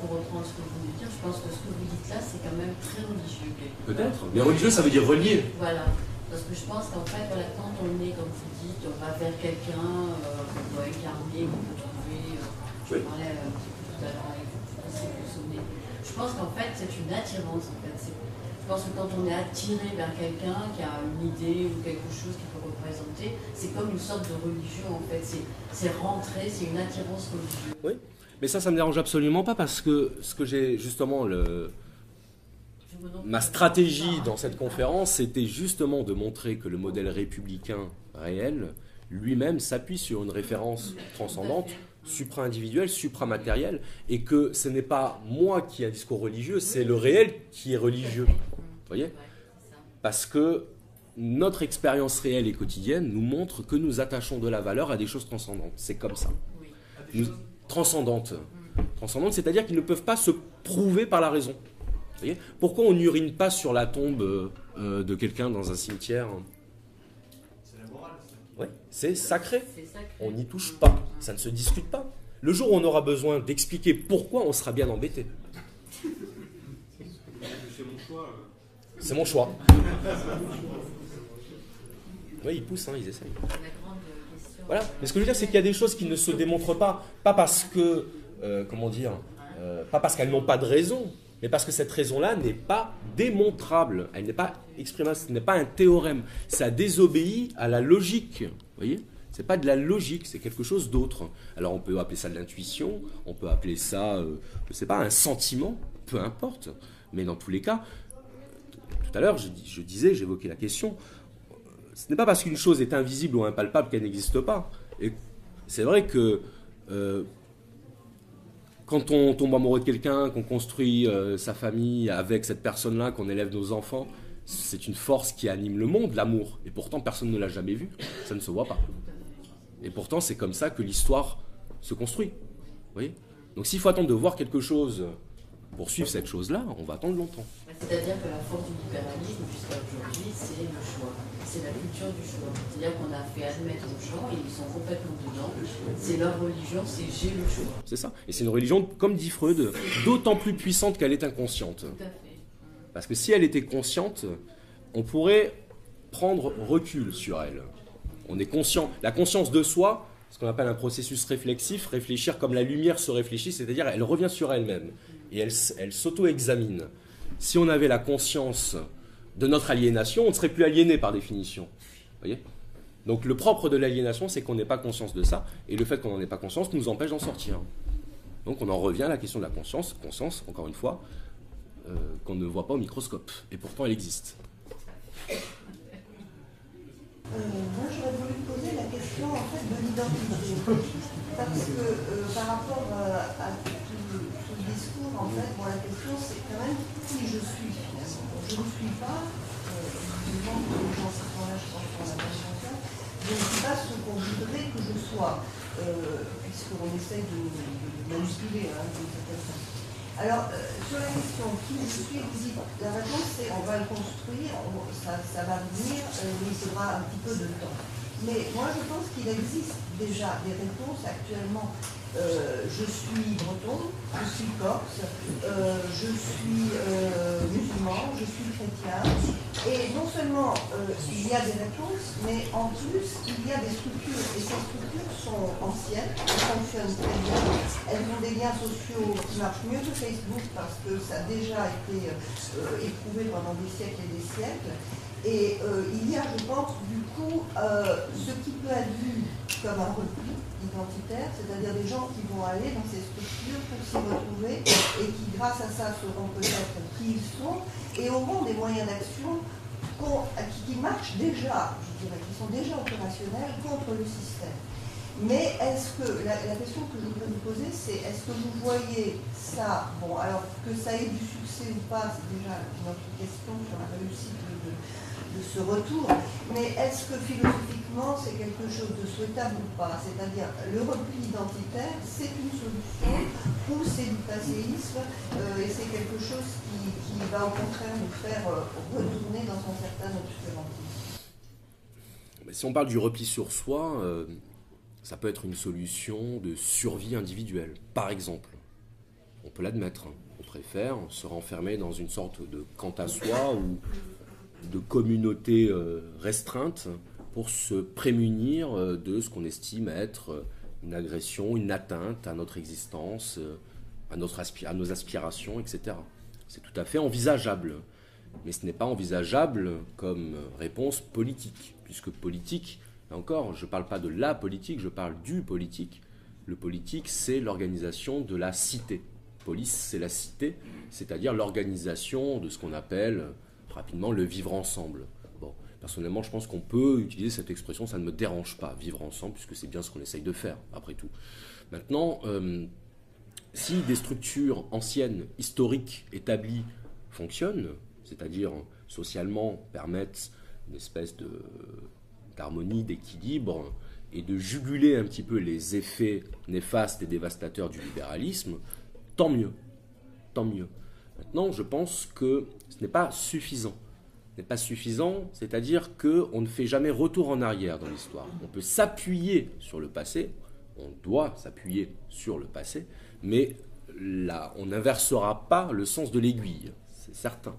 Pour reprendre ce que vous venez de dire, je pense que ce que vous dites là, c'est quand même très religieux. Peut-être. Mais religieux, ça veut dire relié. Voilà. Parce que je pense qu'en fait, voilà, quand on est, comme vous dites, on va vers quelqu'un euh, qu'on doit incarner, qu'on peut trouver. euh, je Oui. parlais un petit peu tout à l'heure avec vous, si vous vous souvenez. Je pense qu'en fait, c'est une attirance. En fait. Je pense que quand on est attiré vers quelqu'un qui a une idée ou quelque chose qu'il peut représenter, c'est comme une sorte de religion en fait. C'est- rentrer, c'est une attirance religieuse. Mais ça, ça me dérange absolument pas parce que ce que j'ai justement le, ma stratégie dans cette conférence, c'était justement de montrer que le modèle républicain réel lui-même s'appuie sur une référence transcendante, supra-individuelle, supra-matérielle, et que ce n'est pas moi qui ai un discours religieux, c'est le réel qui est religieux. Vous voyez? Parce que notre expérience réelle et quotidienne nous montre que nous attachons de la valeur à des choses transcendantes. C'est comme ça. Nous- transcendantes. Transcendantes, c'est-à-dire qu'ils ne peuvent pas se prouver par la raison. Voyez Pourquoi on n'urine pas sur la tombe euh, euh, de quelqu'un dans un cimetière? C'est la morale. Oui, c'est sacré. C'est sacré. On n'y touche pas. Ça ne se discute pas. Le jour où on aura besoin d'expliquer pourquoi, on sera bien embêté. C'est mon choix. euh. C'est mon choix. Oui, ils poussent, hein, ils essayent. Voilà. Mais ce que je veux dire, c'est qu'il y a des choses qui ne se démontrent pas, pas parce que, euh, comment dire, euh, pas parce qu'elles n'ont pas de raison, mais parce que cette raison-là n'est pas démontrable. Elle n'est pas exprimable, ce n'est pas un théorème. Ça désobéit à la logique. Vous voyez? C'est pas de la logique, c'est quelque chose d'autre. Alors on peut appeler ça de l'intuition, on peut appeler ça, euh, je sais pas, un sentiment, peu importe. Mais dans tous les cas, tout à l'heure, je, dis- je disais, j'évoquais la question, ce n'est pas parce qu'une chose est invisible ou impalpable qu'elle n'existe pas. Et c'est vrai que euh, quand on tombe amoureux de quelqu'un, qu'on construit euh, sa famille avec cette personne-là, qu'on élève nos enfants, c'est une force qui anime le monde, l'amour. Et pourtant, personne ne l'a jamais vu. Ça ne se voit pas. Et pourtant, c'est comme ça que l'histoire se construit. Donc s'il faut attendre de voir quelque chose pour suivre cette chose-là, on va attendre longtemps. C'est-à-dire que la force du libéralisme jusqu'à aujourd'hui, c'est le choix. C'est la culture du choix. C'est-à-dire qu'on a fait admettre aux gens, et ils sont complètement dedans, c'est leur religion, c'est j'ai le choix. C'est ça. Et c'est une religion, comme dit Freud, d'autant plus puissante qu'elle est inconsciente. Tout à fait. Parce que si elle était consciente, on pourrait prendre recul sur elle. On est conscient. La conscience de soi, ce qu'on appelle un processus réflexif, réfléchir comme la lumière se réfléchit, c'est-à-dire elle revient sur elle-même et elle, s'auto-examine. Si on avait la conscience de notre aliénation, on ne serait plus aliéné par définition. Donc le propre de l'aliénation, c'est qu'on n'ait pas conscience de ça, et le fait qu'on n'en ait pas conscience nous empêche d'en sortir. Donc on en revient à la question de la conscience, conscience, encore une fois, euh, qu'on ne voit pas au microscope. Et pourtant, elle existe. Euh, moi, j'aurais voulu poser la question en fait de l'identité. Parce que euh, par rapport à discours, en fait, bon, la question c'est quand même qui je suis finalement. Je ne suis pas, euh, que les gens qui là, je pense qu'on a pas conscience, je ne suis pas ce qu'on voudrait que je sois, euh, puisqu'on essaye de, de- de manipuler hein, d'une certaine façon. Alors, euh, sur la question qui je suis la réponse c'est on va le construire, on- ça, ça va venir, euh, mais il faudra un petit peu de temps. Mais moi je pense qu'il existe déjà des réponses actuellement. Euh, je suis breton, je suis corse, euh, je suis euh, musulman, je suis chrétien. Et non seulement il y a des réponses, mais en plus il y a des structures. Et ces structures sont anciennes, elles fonctionnent très bien. Elles ont des liens sociaux qui marchent mieux que Facebook parce que ça a déjà été éprouvé pendant des siècles et des siècles. Et euh, il y a, je pense, du coup, euh, ce qui peut être vu comme un repli identitaire, c'est-à-dire des gens qui vont aller dans ces structures pour s'y retrouver et qui, grâce à ça, seront peut-être qui ils sont et auront des moyens d'action qui, marchent déjà, je dirais, qui sont déjà opérationnels contre le système. Mais est-ce que, la, question que je voudrais vous poser, c'est est-ce que vous voyez ça, bon, alors que ça ait du succès ou pas, c'est déjà une autre question sur la réussite ce retour, mais est-ce que philosophiquement c'est quelque chose de souhaitable ou pas? C'est-à-dire, le repli identitaire, c'est une solution ou c'est du passéisme euh, et c'est quelque chose qui, va au contraire nous faire euh, retourner dans un certain obscurantisme? Si on parle du repli sur soi, euh, ça peut être une solution de survie individuelle. Par exemple, on peut l'admettre, hein. on préfère se renfermer dans une sorte de quant à soi ou de communauté euh, restreinte pour se prémunir euh, de ce qu'on estime être euh, une agression, une atteinte à notre existence, à, notre à nos aspirations, etc. C'est tout à fait envisageable. Mais ce n'est pas envisageable comme réponse politique, puisque politique, encore, je ne parle pas de la politique, je parle du politique. Le politique, c'est l'organisation de la cité. Police, c'est la cité, c'est-à-dire l'organisation de ce qu'on appelle rapidement le vivre ensemble. Bon, personnellement, je pense qu'on peut utiliser cette expression, ça ne me dérange pas, vivre ensemble, puisque c'est bien ce qu'on essaye de faire, après tout. Maintenant, euh, si des structures anciennes, historiques, établies fonctionnent, c'est-à-dire socialement permettent une espèce d'harmonie, d'équilibre, et de juguler un petit peu les effets néfastes et dévastateurs du libéralisme, tant mieux. Tant mieux. Maintenant, je pense que ce n'est pas suffisant. Ce n'est pas suffisant, c'est-à-dire qu'on ne fait jamais retour en arrière dans l'histoire. On peut s'appuyer sur le passé, on doit s'appuyer sur le passé, mais là, on n'inversera pas le sens de l'aiguille, c'est certain.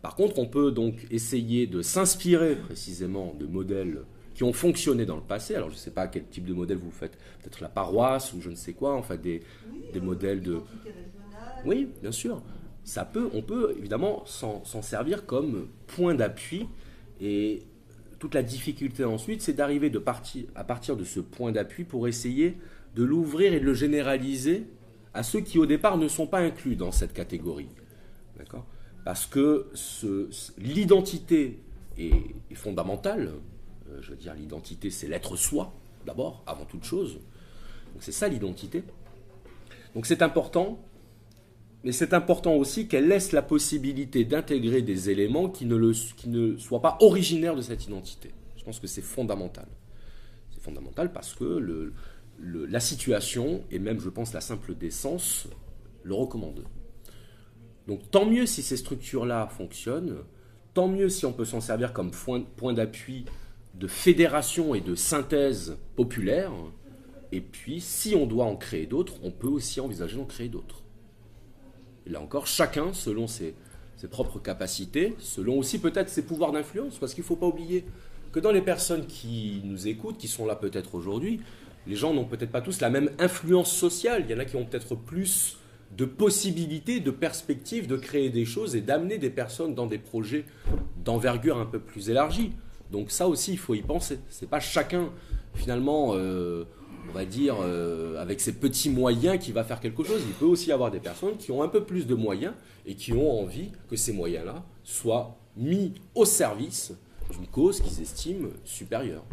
Par contre, on peut donc essayer de s'inspirer précisément de modèles qui ont fonctionné dans le passé. Alors, je ne sais pas quel type de modèle vous faites, peut-être la paroisse ou je ne sais quoi, enfin des, des modèles de. Oui, bien sûr. On peut évidemment s'en servir comme point d'appui et toute la difficulté ensuite, c'est d'arriver à partir de ce point d'appui pour essayer de l'ouvrir et de le généraliser à ceux qui au départ ne sont pas inclus dans cette catégorie. Parce que l'identité est, fondamentale. Euh, je veux dire, l'identité, c'est l'être soi, d'abord, avant toute chose. Donc c'est ça l'identité. Donc c'est important, mais c'est important aussi qu'elle laisse la possibilité d'intégrer des éléments qui ne, soient pas originaires de cette identité. Je pense que c'est fondamental. C'est fondamental parce que la situation, et même je pense la simple décence, le recommande. Donc tant mieux si ces structures-là fonctionnent, tant mieux si on peut s'en servir comme point, d'appui de fédération et de synthèse populaire. Et puis, si on doit en créer d'autres, on peut aussi envisager d'en créer d'autres. Et là encore, chacun, selon ses, propres capacités, selon aussi peut-être ses pouvoirs d'influence, parce qu'il ne faut pas oublier que dans les personnes qui nous écoutent, qui sont là peut-être aujourd'hui, les gens n'ont peut-être pas tous la même influence sociale. Il y en a qui ont peut-être plus de possibilités, de perspectives de créer des choses et d'amener des personnes dans des projets d'envergure un peu plus élargie. Donc ça aussi, il faut y penser. C'est pas chacun, finalement, euh, on va dire, euh, avec ses petits moyens qui va faire quelque chose. Il peut aussi y avoir des personnes qui ont un peu plus de moyens et qui ont envie que ces moyens-là soient mis au service d'une cause qu'ils estiment supérieure.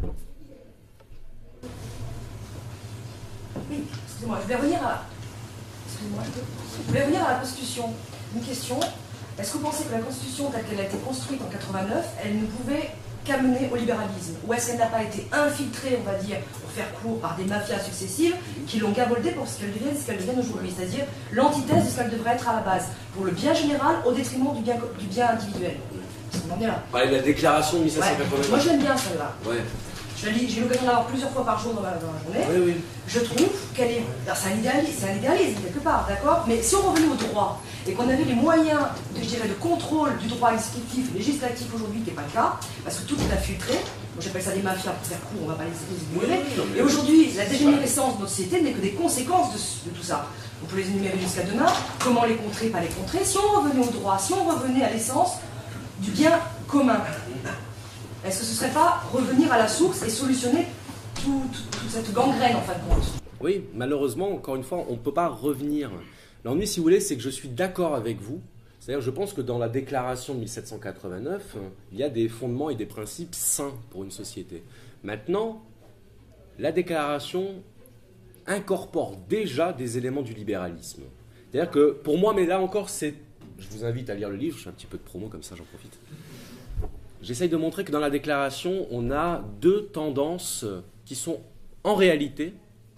Oui, excusez-moi, je vais revenir à, je voulais revenir à la Constitution. Une question. Est-ce que vous pensez que la Constitution, telle qu'elle a été construite en 89, elle ne pouvait qu'amener au libéralisme Ou est-ce qu'elle n'a pas été infiltrée, on va dire, pour faire court, par des mafias successives qui l'ont gaboldée pour ce qu'elle devienne, ce qu'elle devienne aujourd'hui C'est-à-dire l'antithèse de ce qu'elle devrait être à la base, pour le bien général au détriment du bien, du bien individuel. On en est là. Parler de la déclaration de 1789. Moi, j'aime bien celle-là. Ouais j'ai l'occasion d'avoir plusieurs fois par jour dans la, journée. Je trouve qu'elle est. C'est un, idéalisme, un idéalisme quelque part, d'accord? Mais si on revenait au droit et qu'on avait les moyens, de, je dirais, de contrôle du droit exécutif, législatif aujourd'hui, qui n'est pas le cas, parce que tout est infiltré. Moi j'appelle ça des mafias pour faire court, on va pas les énumérer. Et aujourd'hui, la dégénérescence de notre société n'est que des conséquences de, tout ça. On peut les énumérer jusqu'à demain. Comment les contrer, pas les contrer Si on revenait au droit, si on revenait à l'essence, du bien commun. Est-ce que ce ne serait pas revenir à la source et solutionner toute cette gangrène en fin de compte? Oui, malheureusement, encore une fois, on ne peut pas revenir. L'ennui, si vous voulez, c'est que je suis d'accord avec vous. C'est-à-dire, je pense que dans la déclaration de 1789, il y a des fondements et des principes sains pour une société. Maintenant, la déclaration incorpore déjà des éléments du libéralisme. C'est-à-dire que pour moi, mais là encore, c'est. Je vous invite à lire le livre, je fais un petit peu de promo comme ça, j'en profite. J'essaye de montrer que dans la déclaration, on a deux tendances qui sont en réalité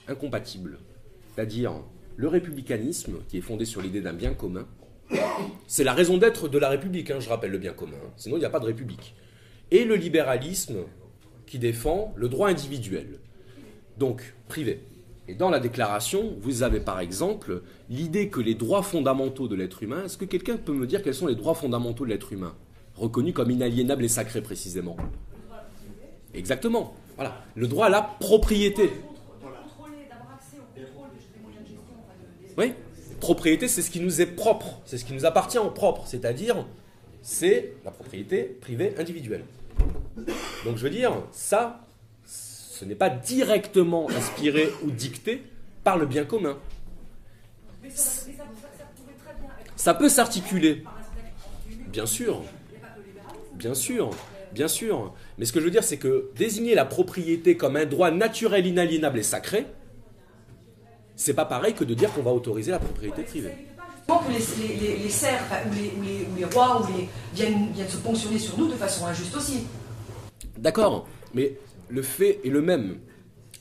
incompatibles. C'est-à-dire le républicanisme, qui est fondé sur l'idée d'un bien commun. C'est la raison d'être de la République, hein, je rappelle le bien commun. Hein. Sinon, il n'y a pas de République. Et le libéralisme, qui défend le droit individuel, donc privé. Et dans la déclaration, vous avez par exemple l'idée que les droits fondamentaux de l'être humain, est-ce que quelqu'un peut me dire quels sont les droits fondamentaux de l'être humain? Reconnus comme inaliénables et sacrés précisément. Exactement. Voilà. Le droit à la propriété. Oui. Propriété, c'est ce qui nous est propre. C'est ce qui nous appartient en propre. C'est-à-dire, c'est la propriété privée individuelle. Donc je veux dire, ça, ce n'est pas directement inspiré ou dicté par le bien commun. Ça peut s'articuler. Bien sûr. Bien sûr. Bien sûr. Mais ce que je veux dire, c'est que désigner la propriété comme un droit naturel, inaliénable et sacré, c'est pas pareil que de dire qu'on va autoriser la propriété privée. Que les, les, serfs ou, les, rois ou les, viennent, viennent se ponctionner sur nous de façon injuste aussi. D'accord, mais le fait est le même.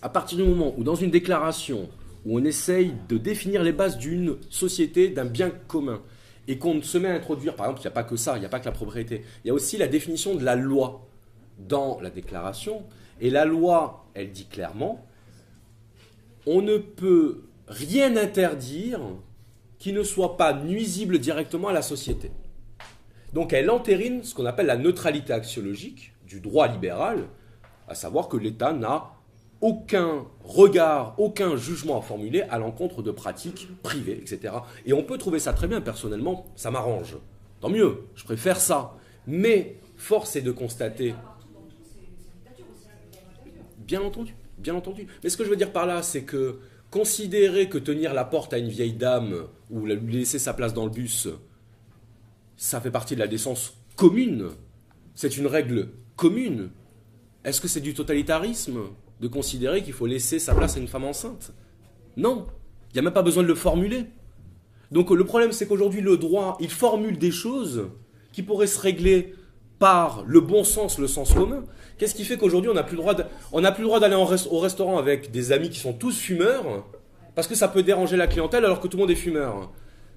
À partir du moment où dans une déclaration, où on essaye de définir les bases d'une société, d'un bien commun, et qu'on se met à introduire, par exemple, il n'y a pas que ça, il n'y a pas que la propriété, il y a aussi la définition de la loi dans la déclaration, et la loi, elle dit clairement, on ne peut rien interdire qui ne soit pas nuisible directement à la société. Donc elle entérine ce qu'on appelle la neutralité axiologique du droit libéral, à savoir que l'État n'a aucun regard, aucun jugement à formuler à l'encontre de pratiques privées, etc. Et on peut trouver ça très bien, personnellement, ça m'arrange. Tant mieux, je préfère ça. Mais force est de constater... Bien entendu, bien entendu. Mais ce que je veux dire par là, c'est que considérer que tenir la porte à une vieille dame ou lui laisser sa place dans le bus, ça fait partie de la décence commune. C'est une règle commune. Est-ce que c'est du totalitarisme? De considérer qu'il faut laisser sa place à une femme enceinte Non, il n'y a même pas besoin de le formuler. Donc le problème, c'est qu'aujourd'hui, le droit, il formule des choses qui pourraient se régler par le bon sens, le sens commun. Qu'est-ce qui fait qu'aujourd'hui, on n'a plus le droit d'aller au restaurant avec des amis qui sont tous fumeurs, parce que ça peut déranger la clientèle alors que tout le monde est fumeur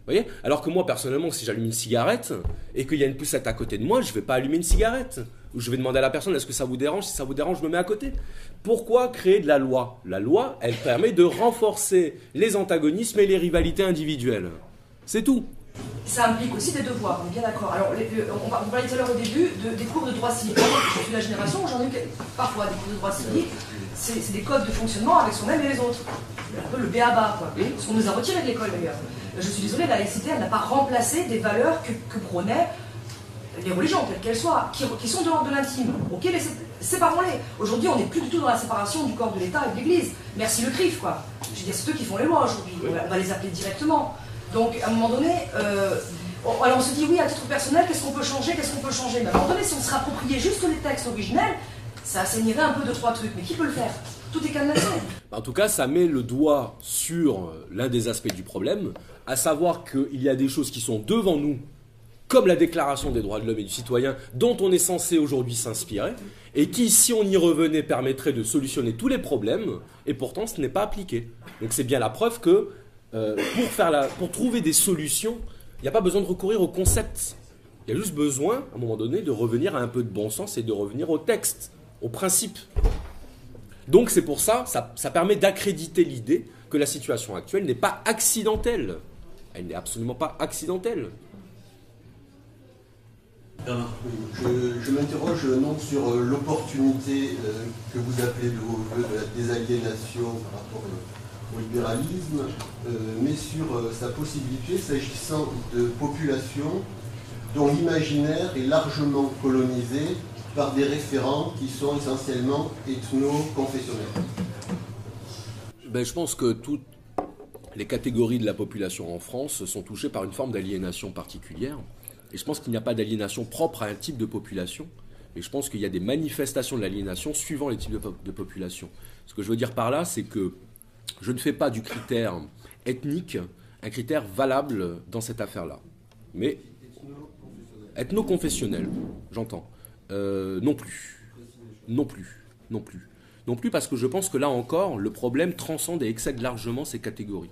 voyez? Alors que moi, personnellement, si j'allume une cigarette et qu'il y a une poussette à côté de moi, je ne vais pas allumer une cigarette. Je vais demander à la personne, est-ce que ça vous dérange Si ça vous dérange, je me mets à côté. Pourquoi créer de la loi? La loi, elle permet de renforcer les antagonismes et les rivalités individuelles. C'est tout. Ça implique aussi des devoirs, on est bien d'accord. Alors, on, parlait tout à l'heure au début des cours de droit civique. je suis la génération où j'en ai eu parfois des cours de droit civique. C'est des codes de fonctionnement avec soi-même et les autres. Un peu le béaba, quoi. Ce qu'on nous a retiré de l'école d'ailleurs. Je suis désolée, la laïcité, elle n'a pas remplacé des valeurs que, que prônaient les religions, quelles qu'elles soient, qui, sont de l'ordre de l'intime. Ok, séparons-les. Aujourd'hui, on n'est plus du tout dans la séparation du corps de l'État et de l'Église. Merci le CRIF, quoi. Je veux dire, c'est eux qui font les lois aujourd'hui. On va les appeler directement. Donc, à un moment donné, euh, alors on se dit, oui, à titre personnel, qu'est-ce qu'on peut changer Qu'est-ce qu'on peut changer? Mais à un moment donné, si on se rappropriait juste les textes originels, ça assainirait un peu de trois trucs. Mais qui peut le faire? Tout est cadenassé. En tout cas, ça met le doigt sur euh, l'un des aspects du problème, à savoir qu'il y a des choses qui sont devant nous comme la Déclaration des droits de l'homme et du citoyen, dont on est censé aujourd'hui s'inspirer, et qui, si on y revenait, permettrait de solutionner tous les problèmes, et pourtant ce n'est pas appliqué. Donc c'est bien la preuve que euh, pour, trouver des solutions, il n'y a pas besoin de recourir au concept. Il y a juste besoin, à un moment donné, de revenir à un peu de bon sens et de revenir au texte, au principe. Donc c'est pour ça, ça, ça permet d'accréditer l'idée que la situation actuelle n'est pas accidentelle. Elle n'est absolument pas accidentelle. Je, m'interroge non sur euh, l'opportunité euh, que vous appelez de vos voeux de la désaliénation par rapport au libéralisme, euh, mais sur sa possibilité, s'agissant de populations dont l'imaginaire est largement colonisé par des référents qui sont essentiellement ethno-confessionnels ben, Je pense que toutes les catégories de la population en France sont touchées par une forme d'aliénation particulière. Et je pense qu'il n'y a pas d'aliénation propre à un type de population. Et je pense qu'il y a des manifestations de l'aliénation suivant les types de, population. Ce que je veux dire par là, c'est que je ne fais pas du critère ethnique un critère valable dans cette affaire-là. Mais ethno-confessionnel, j'entends. Euh, non plus. Non plus. Non plus. Non plus parce que je pense que là encore, le problème transcende et excède largement ces catégories.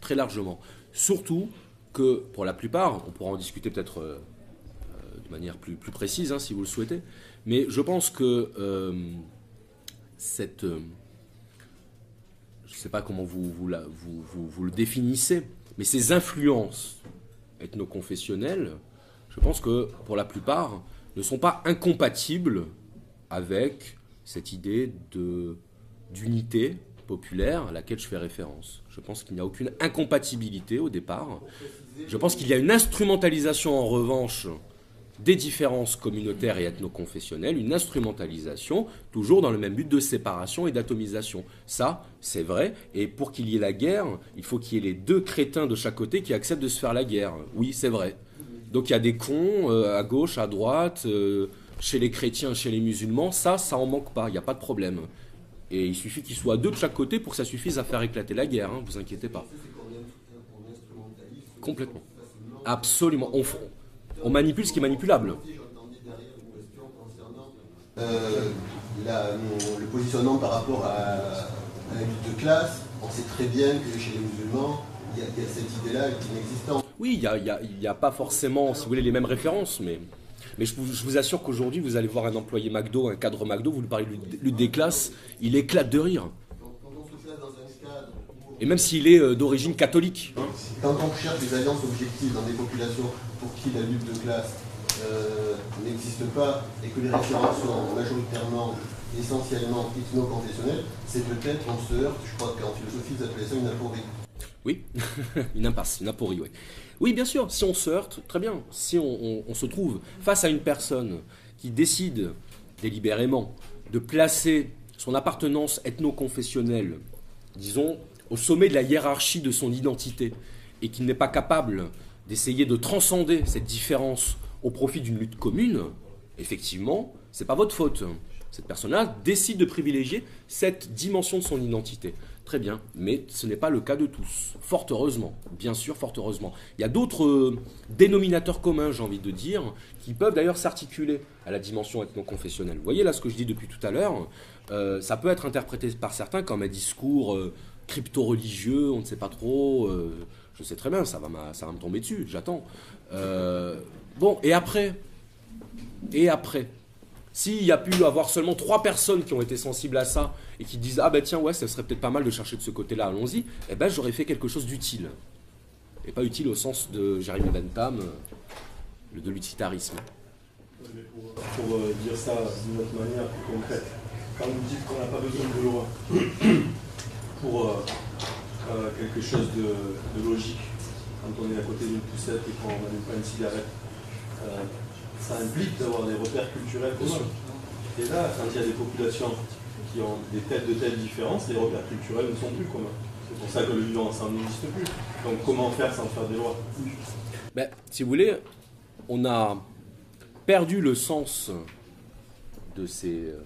Très largement. Surtout que, pour la plupart, on pourra en discuter peut-être euh, de manière plus, plus précise, hein, si vous le souhaitez, mais je pense que euh, cette... je ne sais pas comment vous, vous, vous, vous, le définissez, mais ces influences ethno-confessionnelles, je pense que pour la plupart, ne sont pas incompatibles avec cette idée d'unité populaire à laquelle je fais référence. Je pense qu'il n'y a aucune incompatibilité au départ. Je pense qu'il y a une instrumentalisation en revanche des différences communautaires et ethno-confessionnelles, une instrumentalisation toujours dans le même but de séparation et d'atomisation. Ça, c'est vrai, et pour qu'il y ait la guerre, il faut qu'il y ait les deux crétins de chaque côté qui acceptent de se faire la guerre. Oui, c'est vrai. Donc il y a des cons euh, à gauche, à droite, euh, chez les chrétiens, chez les musulmans. Ça, ça en manque pas, il n'y a pas de problème. Et il suffit qu'il soit deux de chaque côté pour que ça suffise à faire éclater la guerre, hein, vous inquiétez pas. Complètement. Absolument. On, on manipule ce qui est manipulable. Euh, le positionnement par rapport à, la lutte de classe, on sait très bien que chez les musulmans, il y a, cette idée-là qui est inexistante. Oui, il n'y a, pas forcément, si vous voulez, les mêmes références, mais, mais je, vous, assure qu'aujourd'hui, vous allez voir un employé McDo, un cadre McDo, vous lui parlez de lutte des classes, il éclate de rire. Et même s'il est euh, d'origine catholique. Quand on cherche des alliances objectives dans des populations pour qui la lutte de classe euh, n'existe pas et que les références sont majoritairement, essentiellement ethno-confessionnelles, c'est peut-être, on se heurte, je crois qu'en philosophie, ils appelaient ça une aporie. Oui, une impasse, une aporie, oui. Oui, bien sûr, si on se heurte, très bien. Si on, se trouve face à une personne qui décide délibérément de placer son appartenance ethno-confessionnelle, disons, au sommet de la hiérarchie de son identité, et qui n'est pas capable d'essayer de transcender cette différence au profit d'une lutte commune, effectivement, c'est pas votre faute. Cette personne-là décide de privilégier cette dimension de son identité. Très bien, mais ce n'est pas le cas de tous. Fort heureusement, bien sûr, fort heureusement. Il y a d'autres euh, dénominateurs communs, j'ai envie de dire, qui peuvent d'ailleurs s'articuler à la dimension ethno-confessionnelle. Vous voyez là ce que je dis depuis tout à l'heure, euh, ça peut être interprété par certains comme un discours euh, crypto-religieux, on ne sait pas trop. je sais très bien, ça va, me tomber dessus, j'attends. bon, et après? Et après? S'il y a pu avoir seulement trois personnes qui ont été sensibles à ça et qui disent Ah ben tiens, ouais, ça serait peut-être pas mal de chercher de ce côté-là, allons-y, eh ben j'aurais fait quelque chose d'utile. Et pas utile au sens de Jérémy Bentham, euh, de l'utilitarisme. Pour, euh, dire ça d'une autre manière plus concrète, quand vous dites qu'on n'a pas besoin de loi pour euh, quelque chose de, logique, quand on est à côté d'une poussette et qu'on n'allume pas une cigarette, ça implique d'avoir des repères culturels communs. Et là, quand il y a des populations qui ont des têtes de telles différences, les repères culturels ne sont plus communs. C'est pour ça que le vivant ensemble n'existe plus. Donc comment faire sans faire des lois? Ben, Si vous voulez, on a perdu le sens de ces, euh,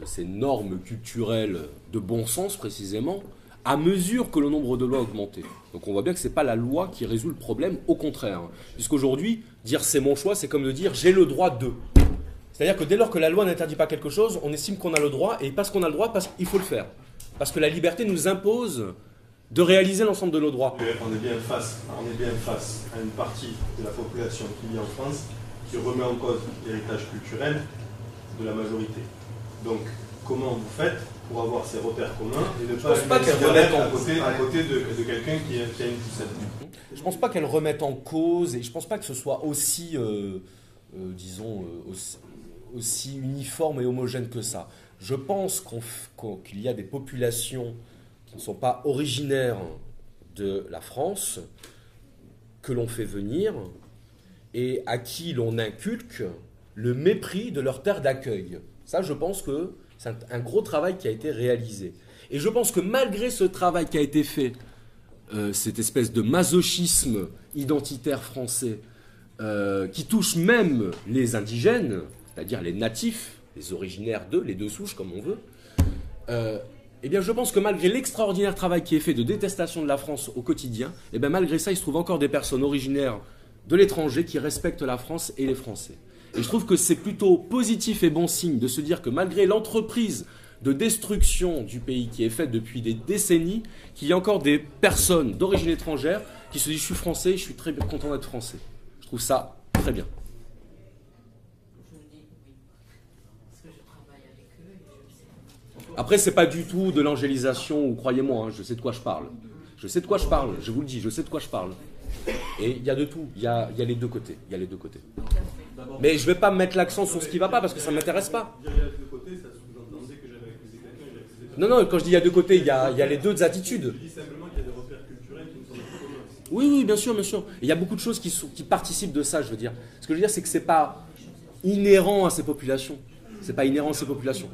de ces normes culturelles de bon sens précisément à mesure que le nombre de lois a augmenté. Donc on voit bien que ce n'est pas la loi qui résout le problème, au contraire. Puisqu'aujourd'hui, dire c'est mon choix, c'est comme de dire j'ai le droit de. C'est-à-dire que dès lors que la loi n'interdit pas quelque chose, on estime qu'on a le droit, et parce qu'on a le droit, parce qu'il faut le faire. Parce que la liberté nous impose de réaliser l'ensemble de nos droits. On est, bien face, on est bien face à une partie de la population qui vit en France qui remet en cause l'héritage culturel de la majorité. Donc, comment vous faites pour avoir ces repères communs et ne pas, pas qu'elle remette en côté, à côté de, quelqu'un qui, a une poussette. Je pense pas qu'elle remette en cause et je pense pas que ce soit aussi, euh, euh, disons, euh, aussi, uniforme et homogène que ça. Je pense qu'il y a des populations qui ne sont pas originaires de la France que l'on fait venir et à qui l'on inculque le mépris de leur terre d'accueil. Ça, je pense que c'est un gros travail qui a été réalisé. Et je pense que malgré ce travail qui a été fait, euh, cette espèce de masochisme identitaire français, euh, qui touche même les indigènes, c'est-à-dire les natifs, les originaires d'eux, les deux souches comme on veut, euh, eh bien je pense que malgré l'extraordinaire travail qui est fait de détestation de la France au quotidien, eh bien malgré ça, il se trouve encore des personnes originaires de l'étranger qui respectent la France et les Français. Et je trouve que c'est plutôt positif et bon signe de se dire que malgré l'entreprise de destruction du pays qui est faite depuis des décennies, qu'il y a encore des personnes d'origine étrangère qui se disent je suis français, je suis très content d'être français. Je trouve ça très bien. Après, c'est pas du tout de l'angélisation, ou croyez-moi, hein, je sais de quoi je parle. Je sais de quoi je parle, je vous le dis, je sais de quoi je parle. Et il y a de tout, il y a, les deux côtés. Il y a les deux côtés. Mais je ne vais pas mettre l'accent sur ce qui ne va pas parce que ça ne m'intéresse pas. Non, non, quand je dis il y a deux côtés, il y a, il y a les deux attitudes. Oui, oui, bien sûr, bien sûr. il y a beaucoup de choses qui, sont, qui participent de ça, je veux dire. Ce que je veux dire, c'est que ce n'est pas inhérent à ces populations. C'est pas inhérent à ces populations.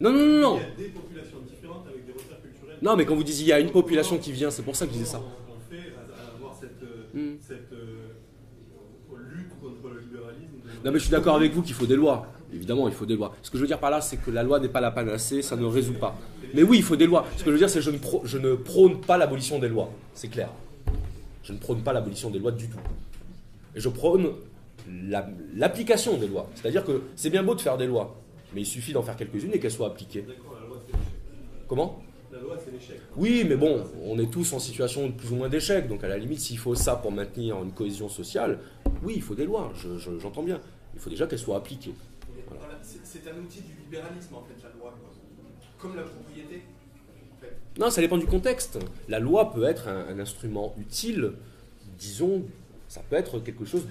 Non, non, non, non. Il y a des populations différentes avec des repères culturels. Non, mais quand vous disiez il y a une population qui vient, c'est pour ça que je disais ça. On fait avoir cette, hmm. cette euh, lutte contre le libéralisme. Non, mais je suis d'accord avec vous qu'il faut des lois. Évidemment, il faut des lois. Ce que je veux dire par là, c'est que la loi n'est pas la panacée, ça ne résout pas. Mais oui, il faut des lois. Ce que je veux dire, c'est que je ne, je ne prône pas l'abolition des lois. C'est clair. Je ne prône pas l'abolition des lois du tout. Et je prône l'application des lois. C'est-à-dire que c'est bien beau de faire des lois, mais il suffit d'en faire quelques-unes et qu'elles soient appliquées. Comment? C'est l'échec. Oui, mais bon, on est tous en situation de plus ou moins d'échec. Donc, à la limite, s'il faut ça pour maintenir une cohésion sociale, oui, il faut des lois, j'entends bien. Il faut déjà qu'elles soient appliquées c'est un outil du libéralisme, en fait, la loi. Comme la propriété. Non, ça dépend du contexte. La loi peut être un, instrument utile, disons, ça peut être quelque chose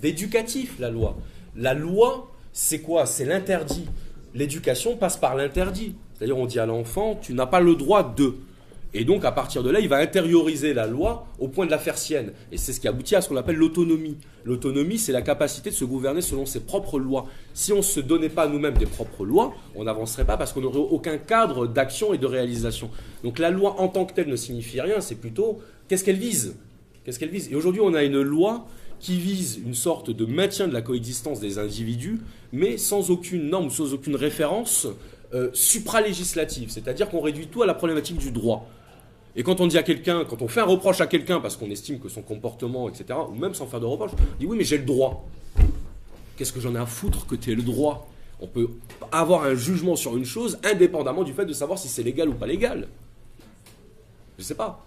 d'éducatif, de, la loi. La loi, c'est quoi? C'est l'interdit. L'éducation passe par l'interdit. C'est-à-dire, on dit à l'enfant, tu n'as pas le droit de. Et donc, à partir de là, il va intérioriser la loi au point de la faire sienne. Et c'est ce qui aboutit à ce qu'on appelle l'autonomie. L'autonomie, c'est la capacité de se gouverner selon ses propres lois. Si on ne se donnait pas nous-mêmes des propres lois, on n'avancerait pas parce qu'on n'aurait aucun cadre d'action et de réalisation. Donc, la loi en tant que telle ne signifie rien, c'est plutôt qu'est-ce qu'elle vise? Qu'est-ce qu'elle vise? Et aujourd'hui, on a une loi qui vise une sorte de maintien de la coexistence des individus, mais sans aucune norme, sans aucune référence euh, supralégislative. C'est-à-dire qu'on réduit tout à la problématique du droit. Et quand on dit à quelqu'un, quand on fait un reproche à quelqu'un parce qu'on estime que son comportement, etc., ou même sans faire de reproche, on dit oui, mais j'ai le droit. Qu'est-ce que j'en ai à foutre que tu aies le droit? On peut avoir un jugement sur une chose indépendamment du fait de savoir si c'est légal ou pas légal. Je sais pas.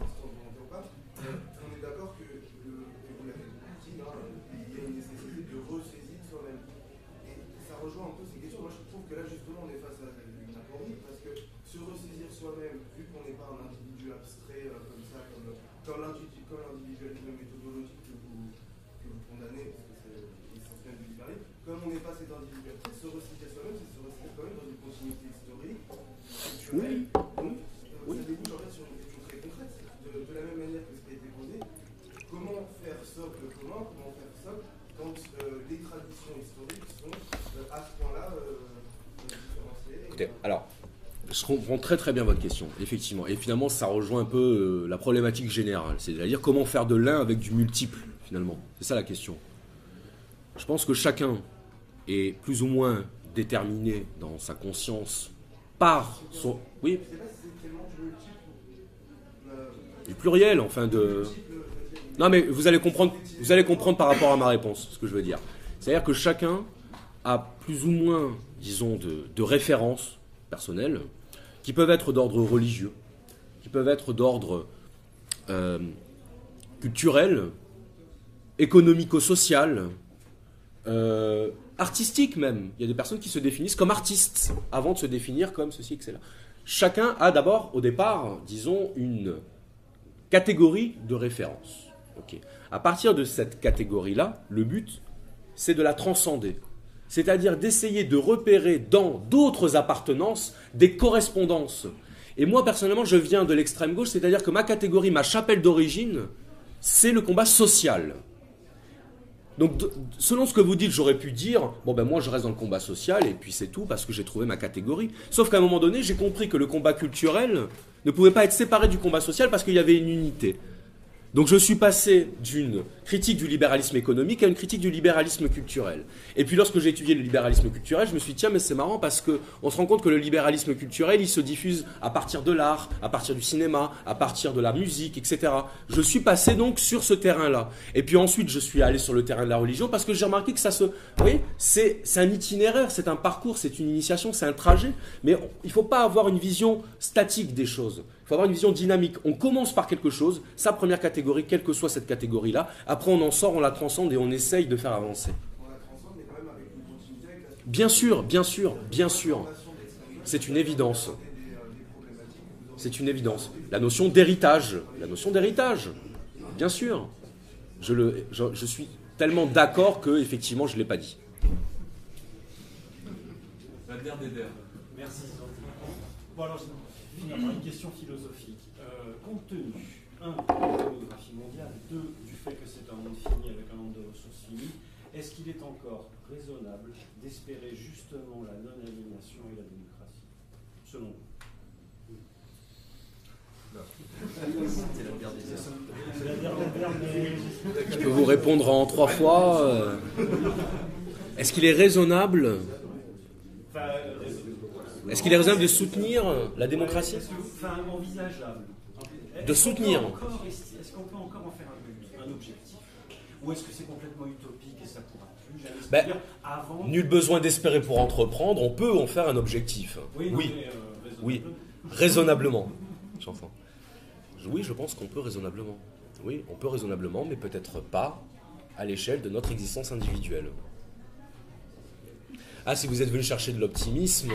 Alors, comprends très très bien votre question, effectivement. Et finalement, ça rejoint un peu euh, la problématique générale. C'est-à-dire comment faire de l'un avec du multiple, finalement. C'est ça la question. Je pense que chacun est plus ou moins déterminé dans sa conscience par son. Oui Du pluriel, enfin de. Non, mais vous allez comprendre, vous allez comprendre par rapport à ma réponse ce que je veux dire. C'est-à-dire que chacun a plus ou moins, disons, de, références personnelles qui peuvent être d'ordre religieux, qui peuvent être d'ordre euh, culturel, économico-social, euh, artistique même. Il y a des personnes qui se définissent comme artistes avant de se définir comme ceci, etc. Chacun a d'abord, au départ, disons, une catégorie de référence. À partir de cette catégorie-là, le but, c'est de la transcender. C'est-à-dire d'essayer de repérer dans d'autres appartenances des correspondances. Et moi, personnellement, je viens de l'extrême gauche, c'est-à-dire que ma catégorie, ma chapelle d'origine, c'est le combat social. Donc, selon ce que vous dites, j'aurais pu dire, bon ben moi je reste dans le combat social et puis c'est tout parce que j'ai trouvé ma catégorie. Sauf qu'à un moment donné, j'ai compris que le combat culturel ne pouvait pas être séparé du combat social parce qu'il y avait une unité. Donc je suis passé d'une critique du libéralisme économique à une critique du libéralisme culturel. Et puis lorsque j'ai étudié le libéralisme culturel, je me suis dit tiens mais c'est marrant parce qu'on se rend compte que le libéralisme culturel il se diffuse à partir de l'art, à partir du cinéma, à partir de la musique, etc. Je suis passé donc sur ce terrain-là. Et puis ensuite je suis allé sur le terrain de la religion parce que j'ai remarqué que ça se, oui, c'est un itinéraire, c'est un parcours, c'est une initiation, c'est un trajet. Mais il ne faut pas avoir une vision statique des choses. Faut avoir une vision dynamique. On commence par quelque chose, sa première catégorie, quelle que soit cette catégorie-là. Après, on en sort, on la transcende et on essaye de faire avancer. Bien sûr, bien sûr, bien sûr. C'est une évidence. C'est une évidence. La notion d'héritage. La notion d'héritage. Bien sûr. Je, le, je, suis tellement d'accord que, effectivement, je ne l'ai pas dit. Merci finir par une question philosophique. Euh, compte tenu, un, de la démographie mondiale, deux, du fait que c'est un monde fini avec un nombre de ressources finies, est-ce qu'il est encore raisonnable d'espérer justement la non-aliénation et la démocratie, selon vous? C'est la guerre des Je peux vous répondre en trois fois. Euh. Est-ce qu'il est raisonnable? Est-ce qu'il est raisonnable de soutenir la démocratie Enfin, envisageable. De soutenir. Est-ce qu'on peut encore en faire un, objectif Ou est-ce que c'est complètement utopique et ça pourra plus ben, avant... Nul besoin d'espérer pour entreprendre, on peut en faire un objectif. Oui, oui. Euh, oui. raisonnablement. Oui, je pense qu'on peut raisonnablement. Oui, on peut raisonnablement, mais peut-être pas à l'échelle de notre existence individuelle. Ah, si vous êtes venu chercher de l'optimisme.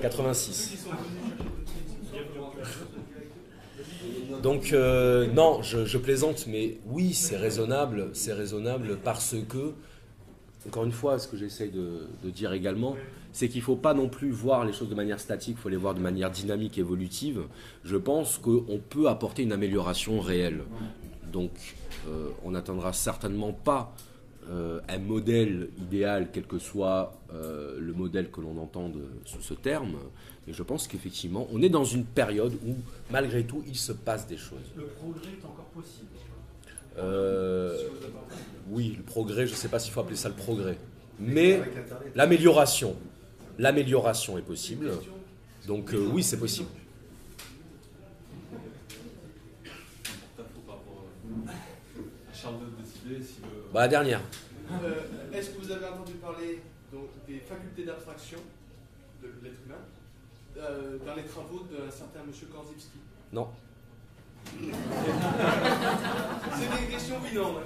86. Donc euh, non, je, plaisante, mais oui, c'est raisonnable, c'est raisonnable parce que, encore une fois, ce que j'essaye de, de, dire également, c'est qu'il ne faut pas non plus voir les choses de manière statique, il faut les voir de manière dynamique, évolutive. Je pense qu'on peut apporter une amélioration réelle. Donc euh, on n'atteindra certainement pas euh, un modèle idéal, quel que soit euh, le modèle que l'on entende sous ce terme. Mais je pense qu'effectivement, on est dans une période où, malgré tout, il se passe des choses. Le progrès est encore possible Oui, le progrès, je ne sais pas s'il faut appeler ça le progrès. Mais l'amélioration, l'amélioration est possible. Donc oui, c'est possible. Bah, la dernière. Euh, est-ce que vous avez entendu parler donc, des facultés d'abstraction de l'être humain euh, dans les travaux d'un certain monsieur Korzybski? Non. C'est des questions oui non. Hein.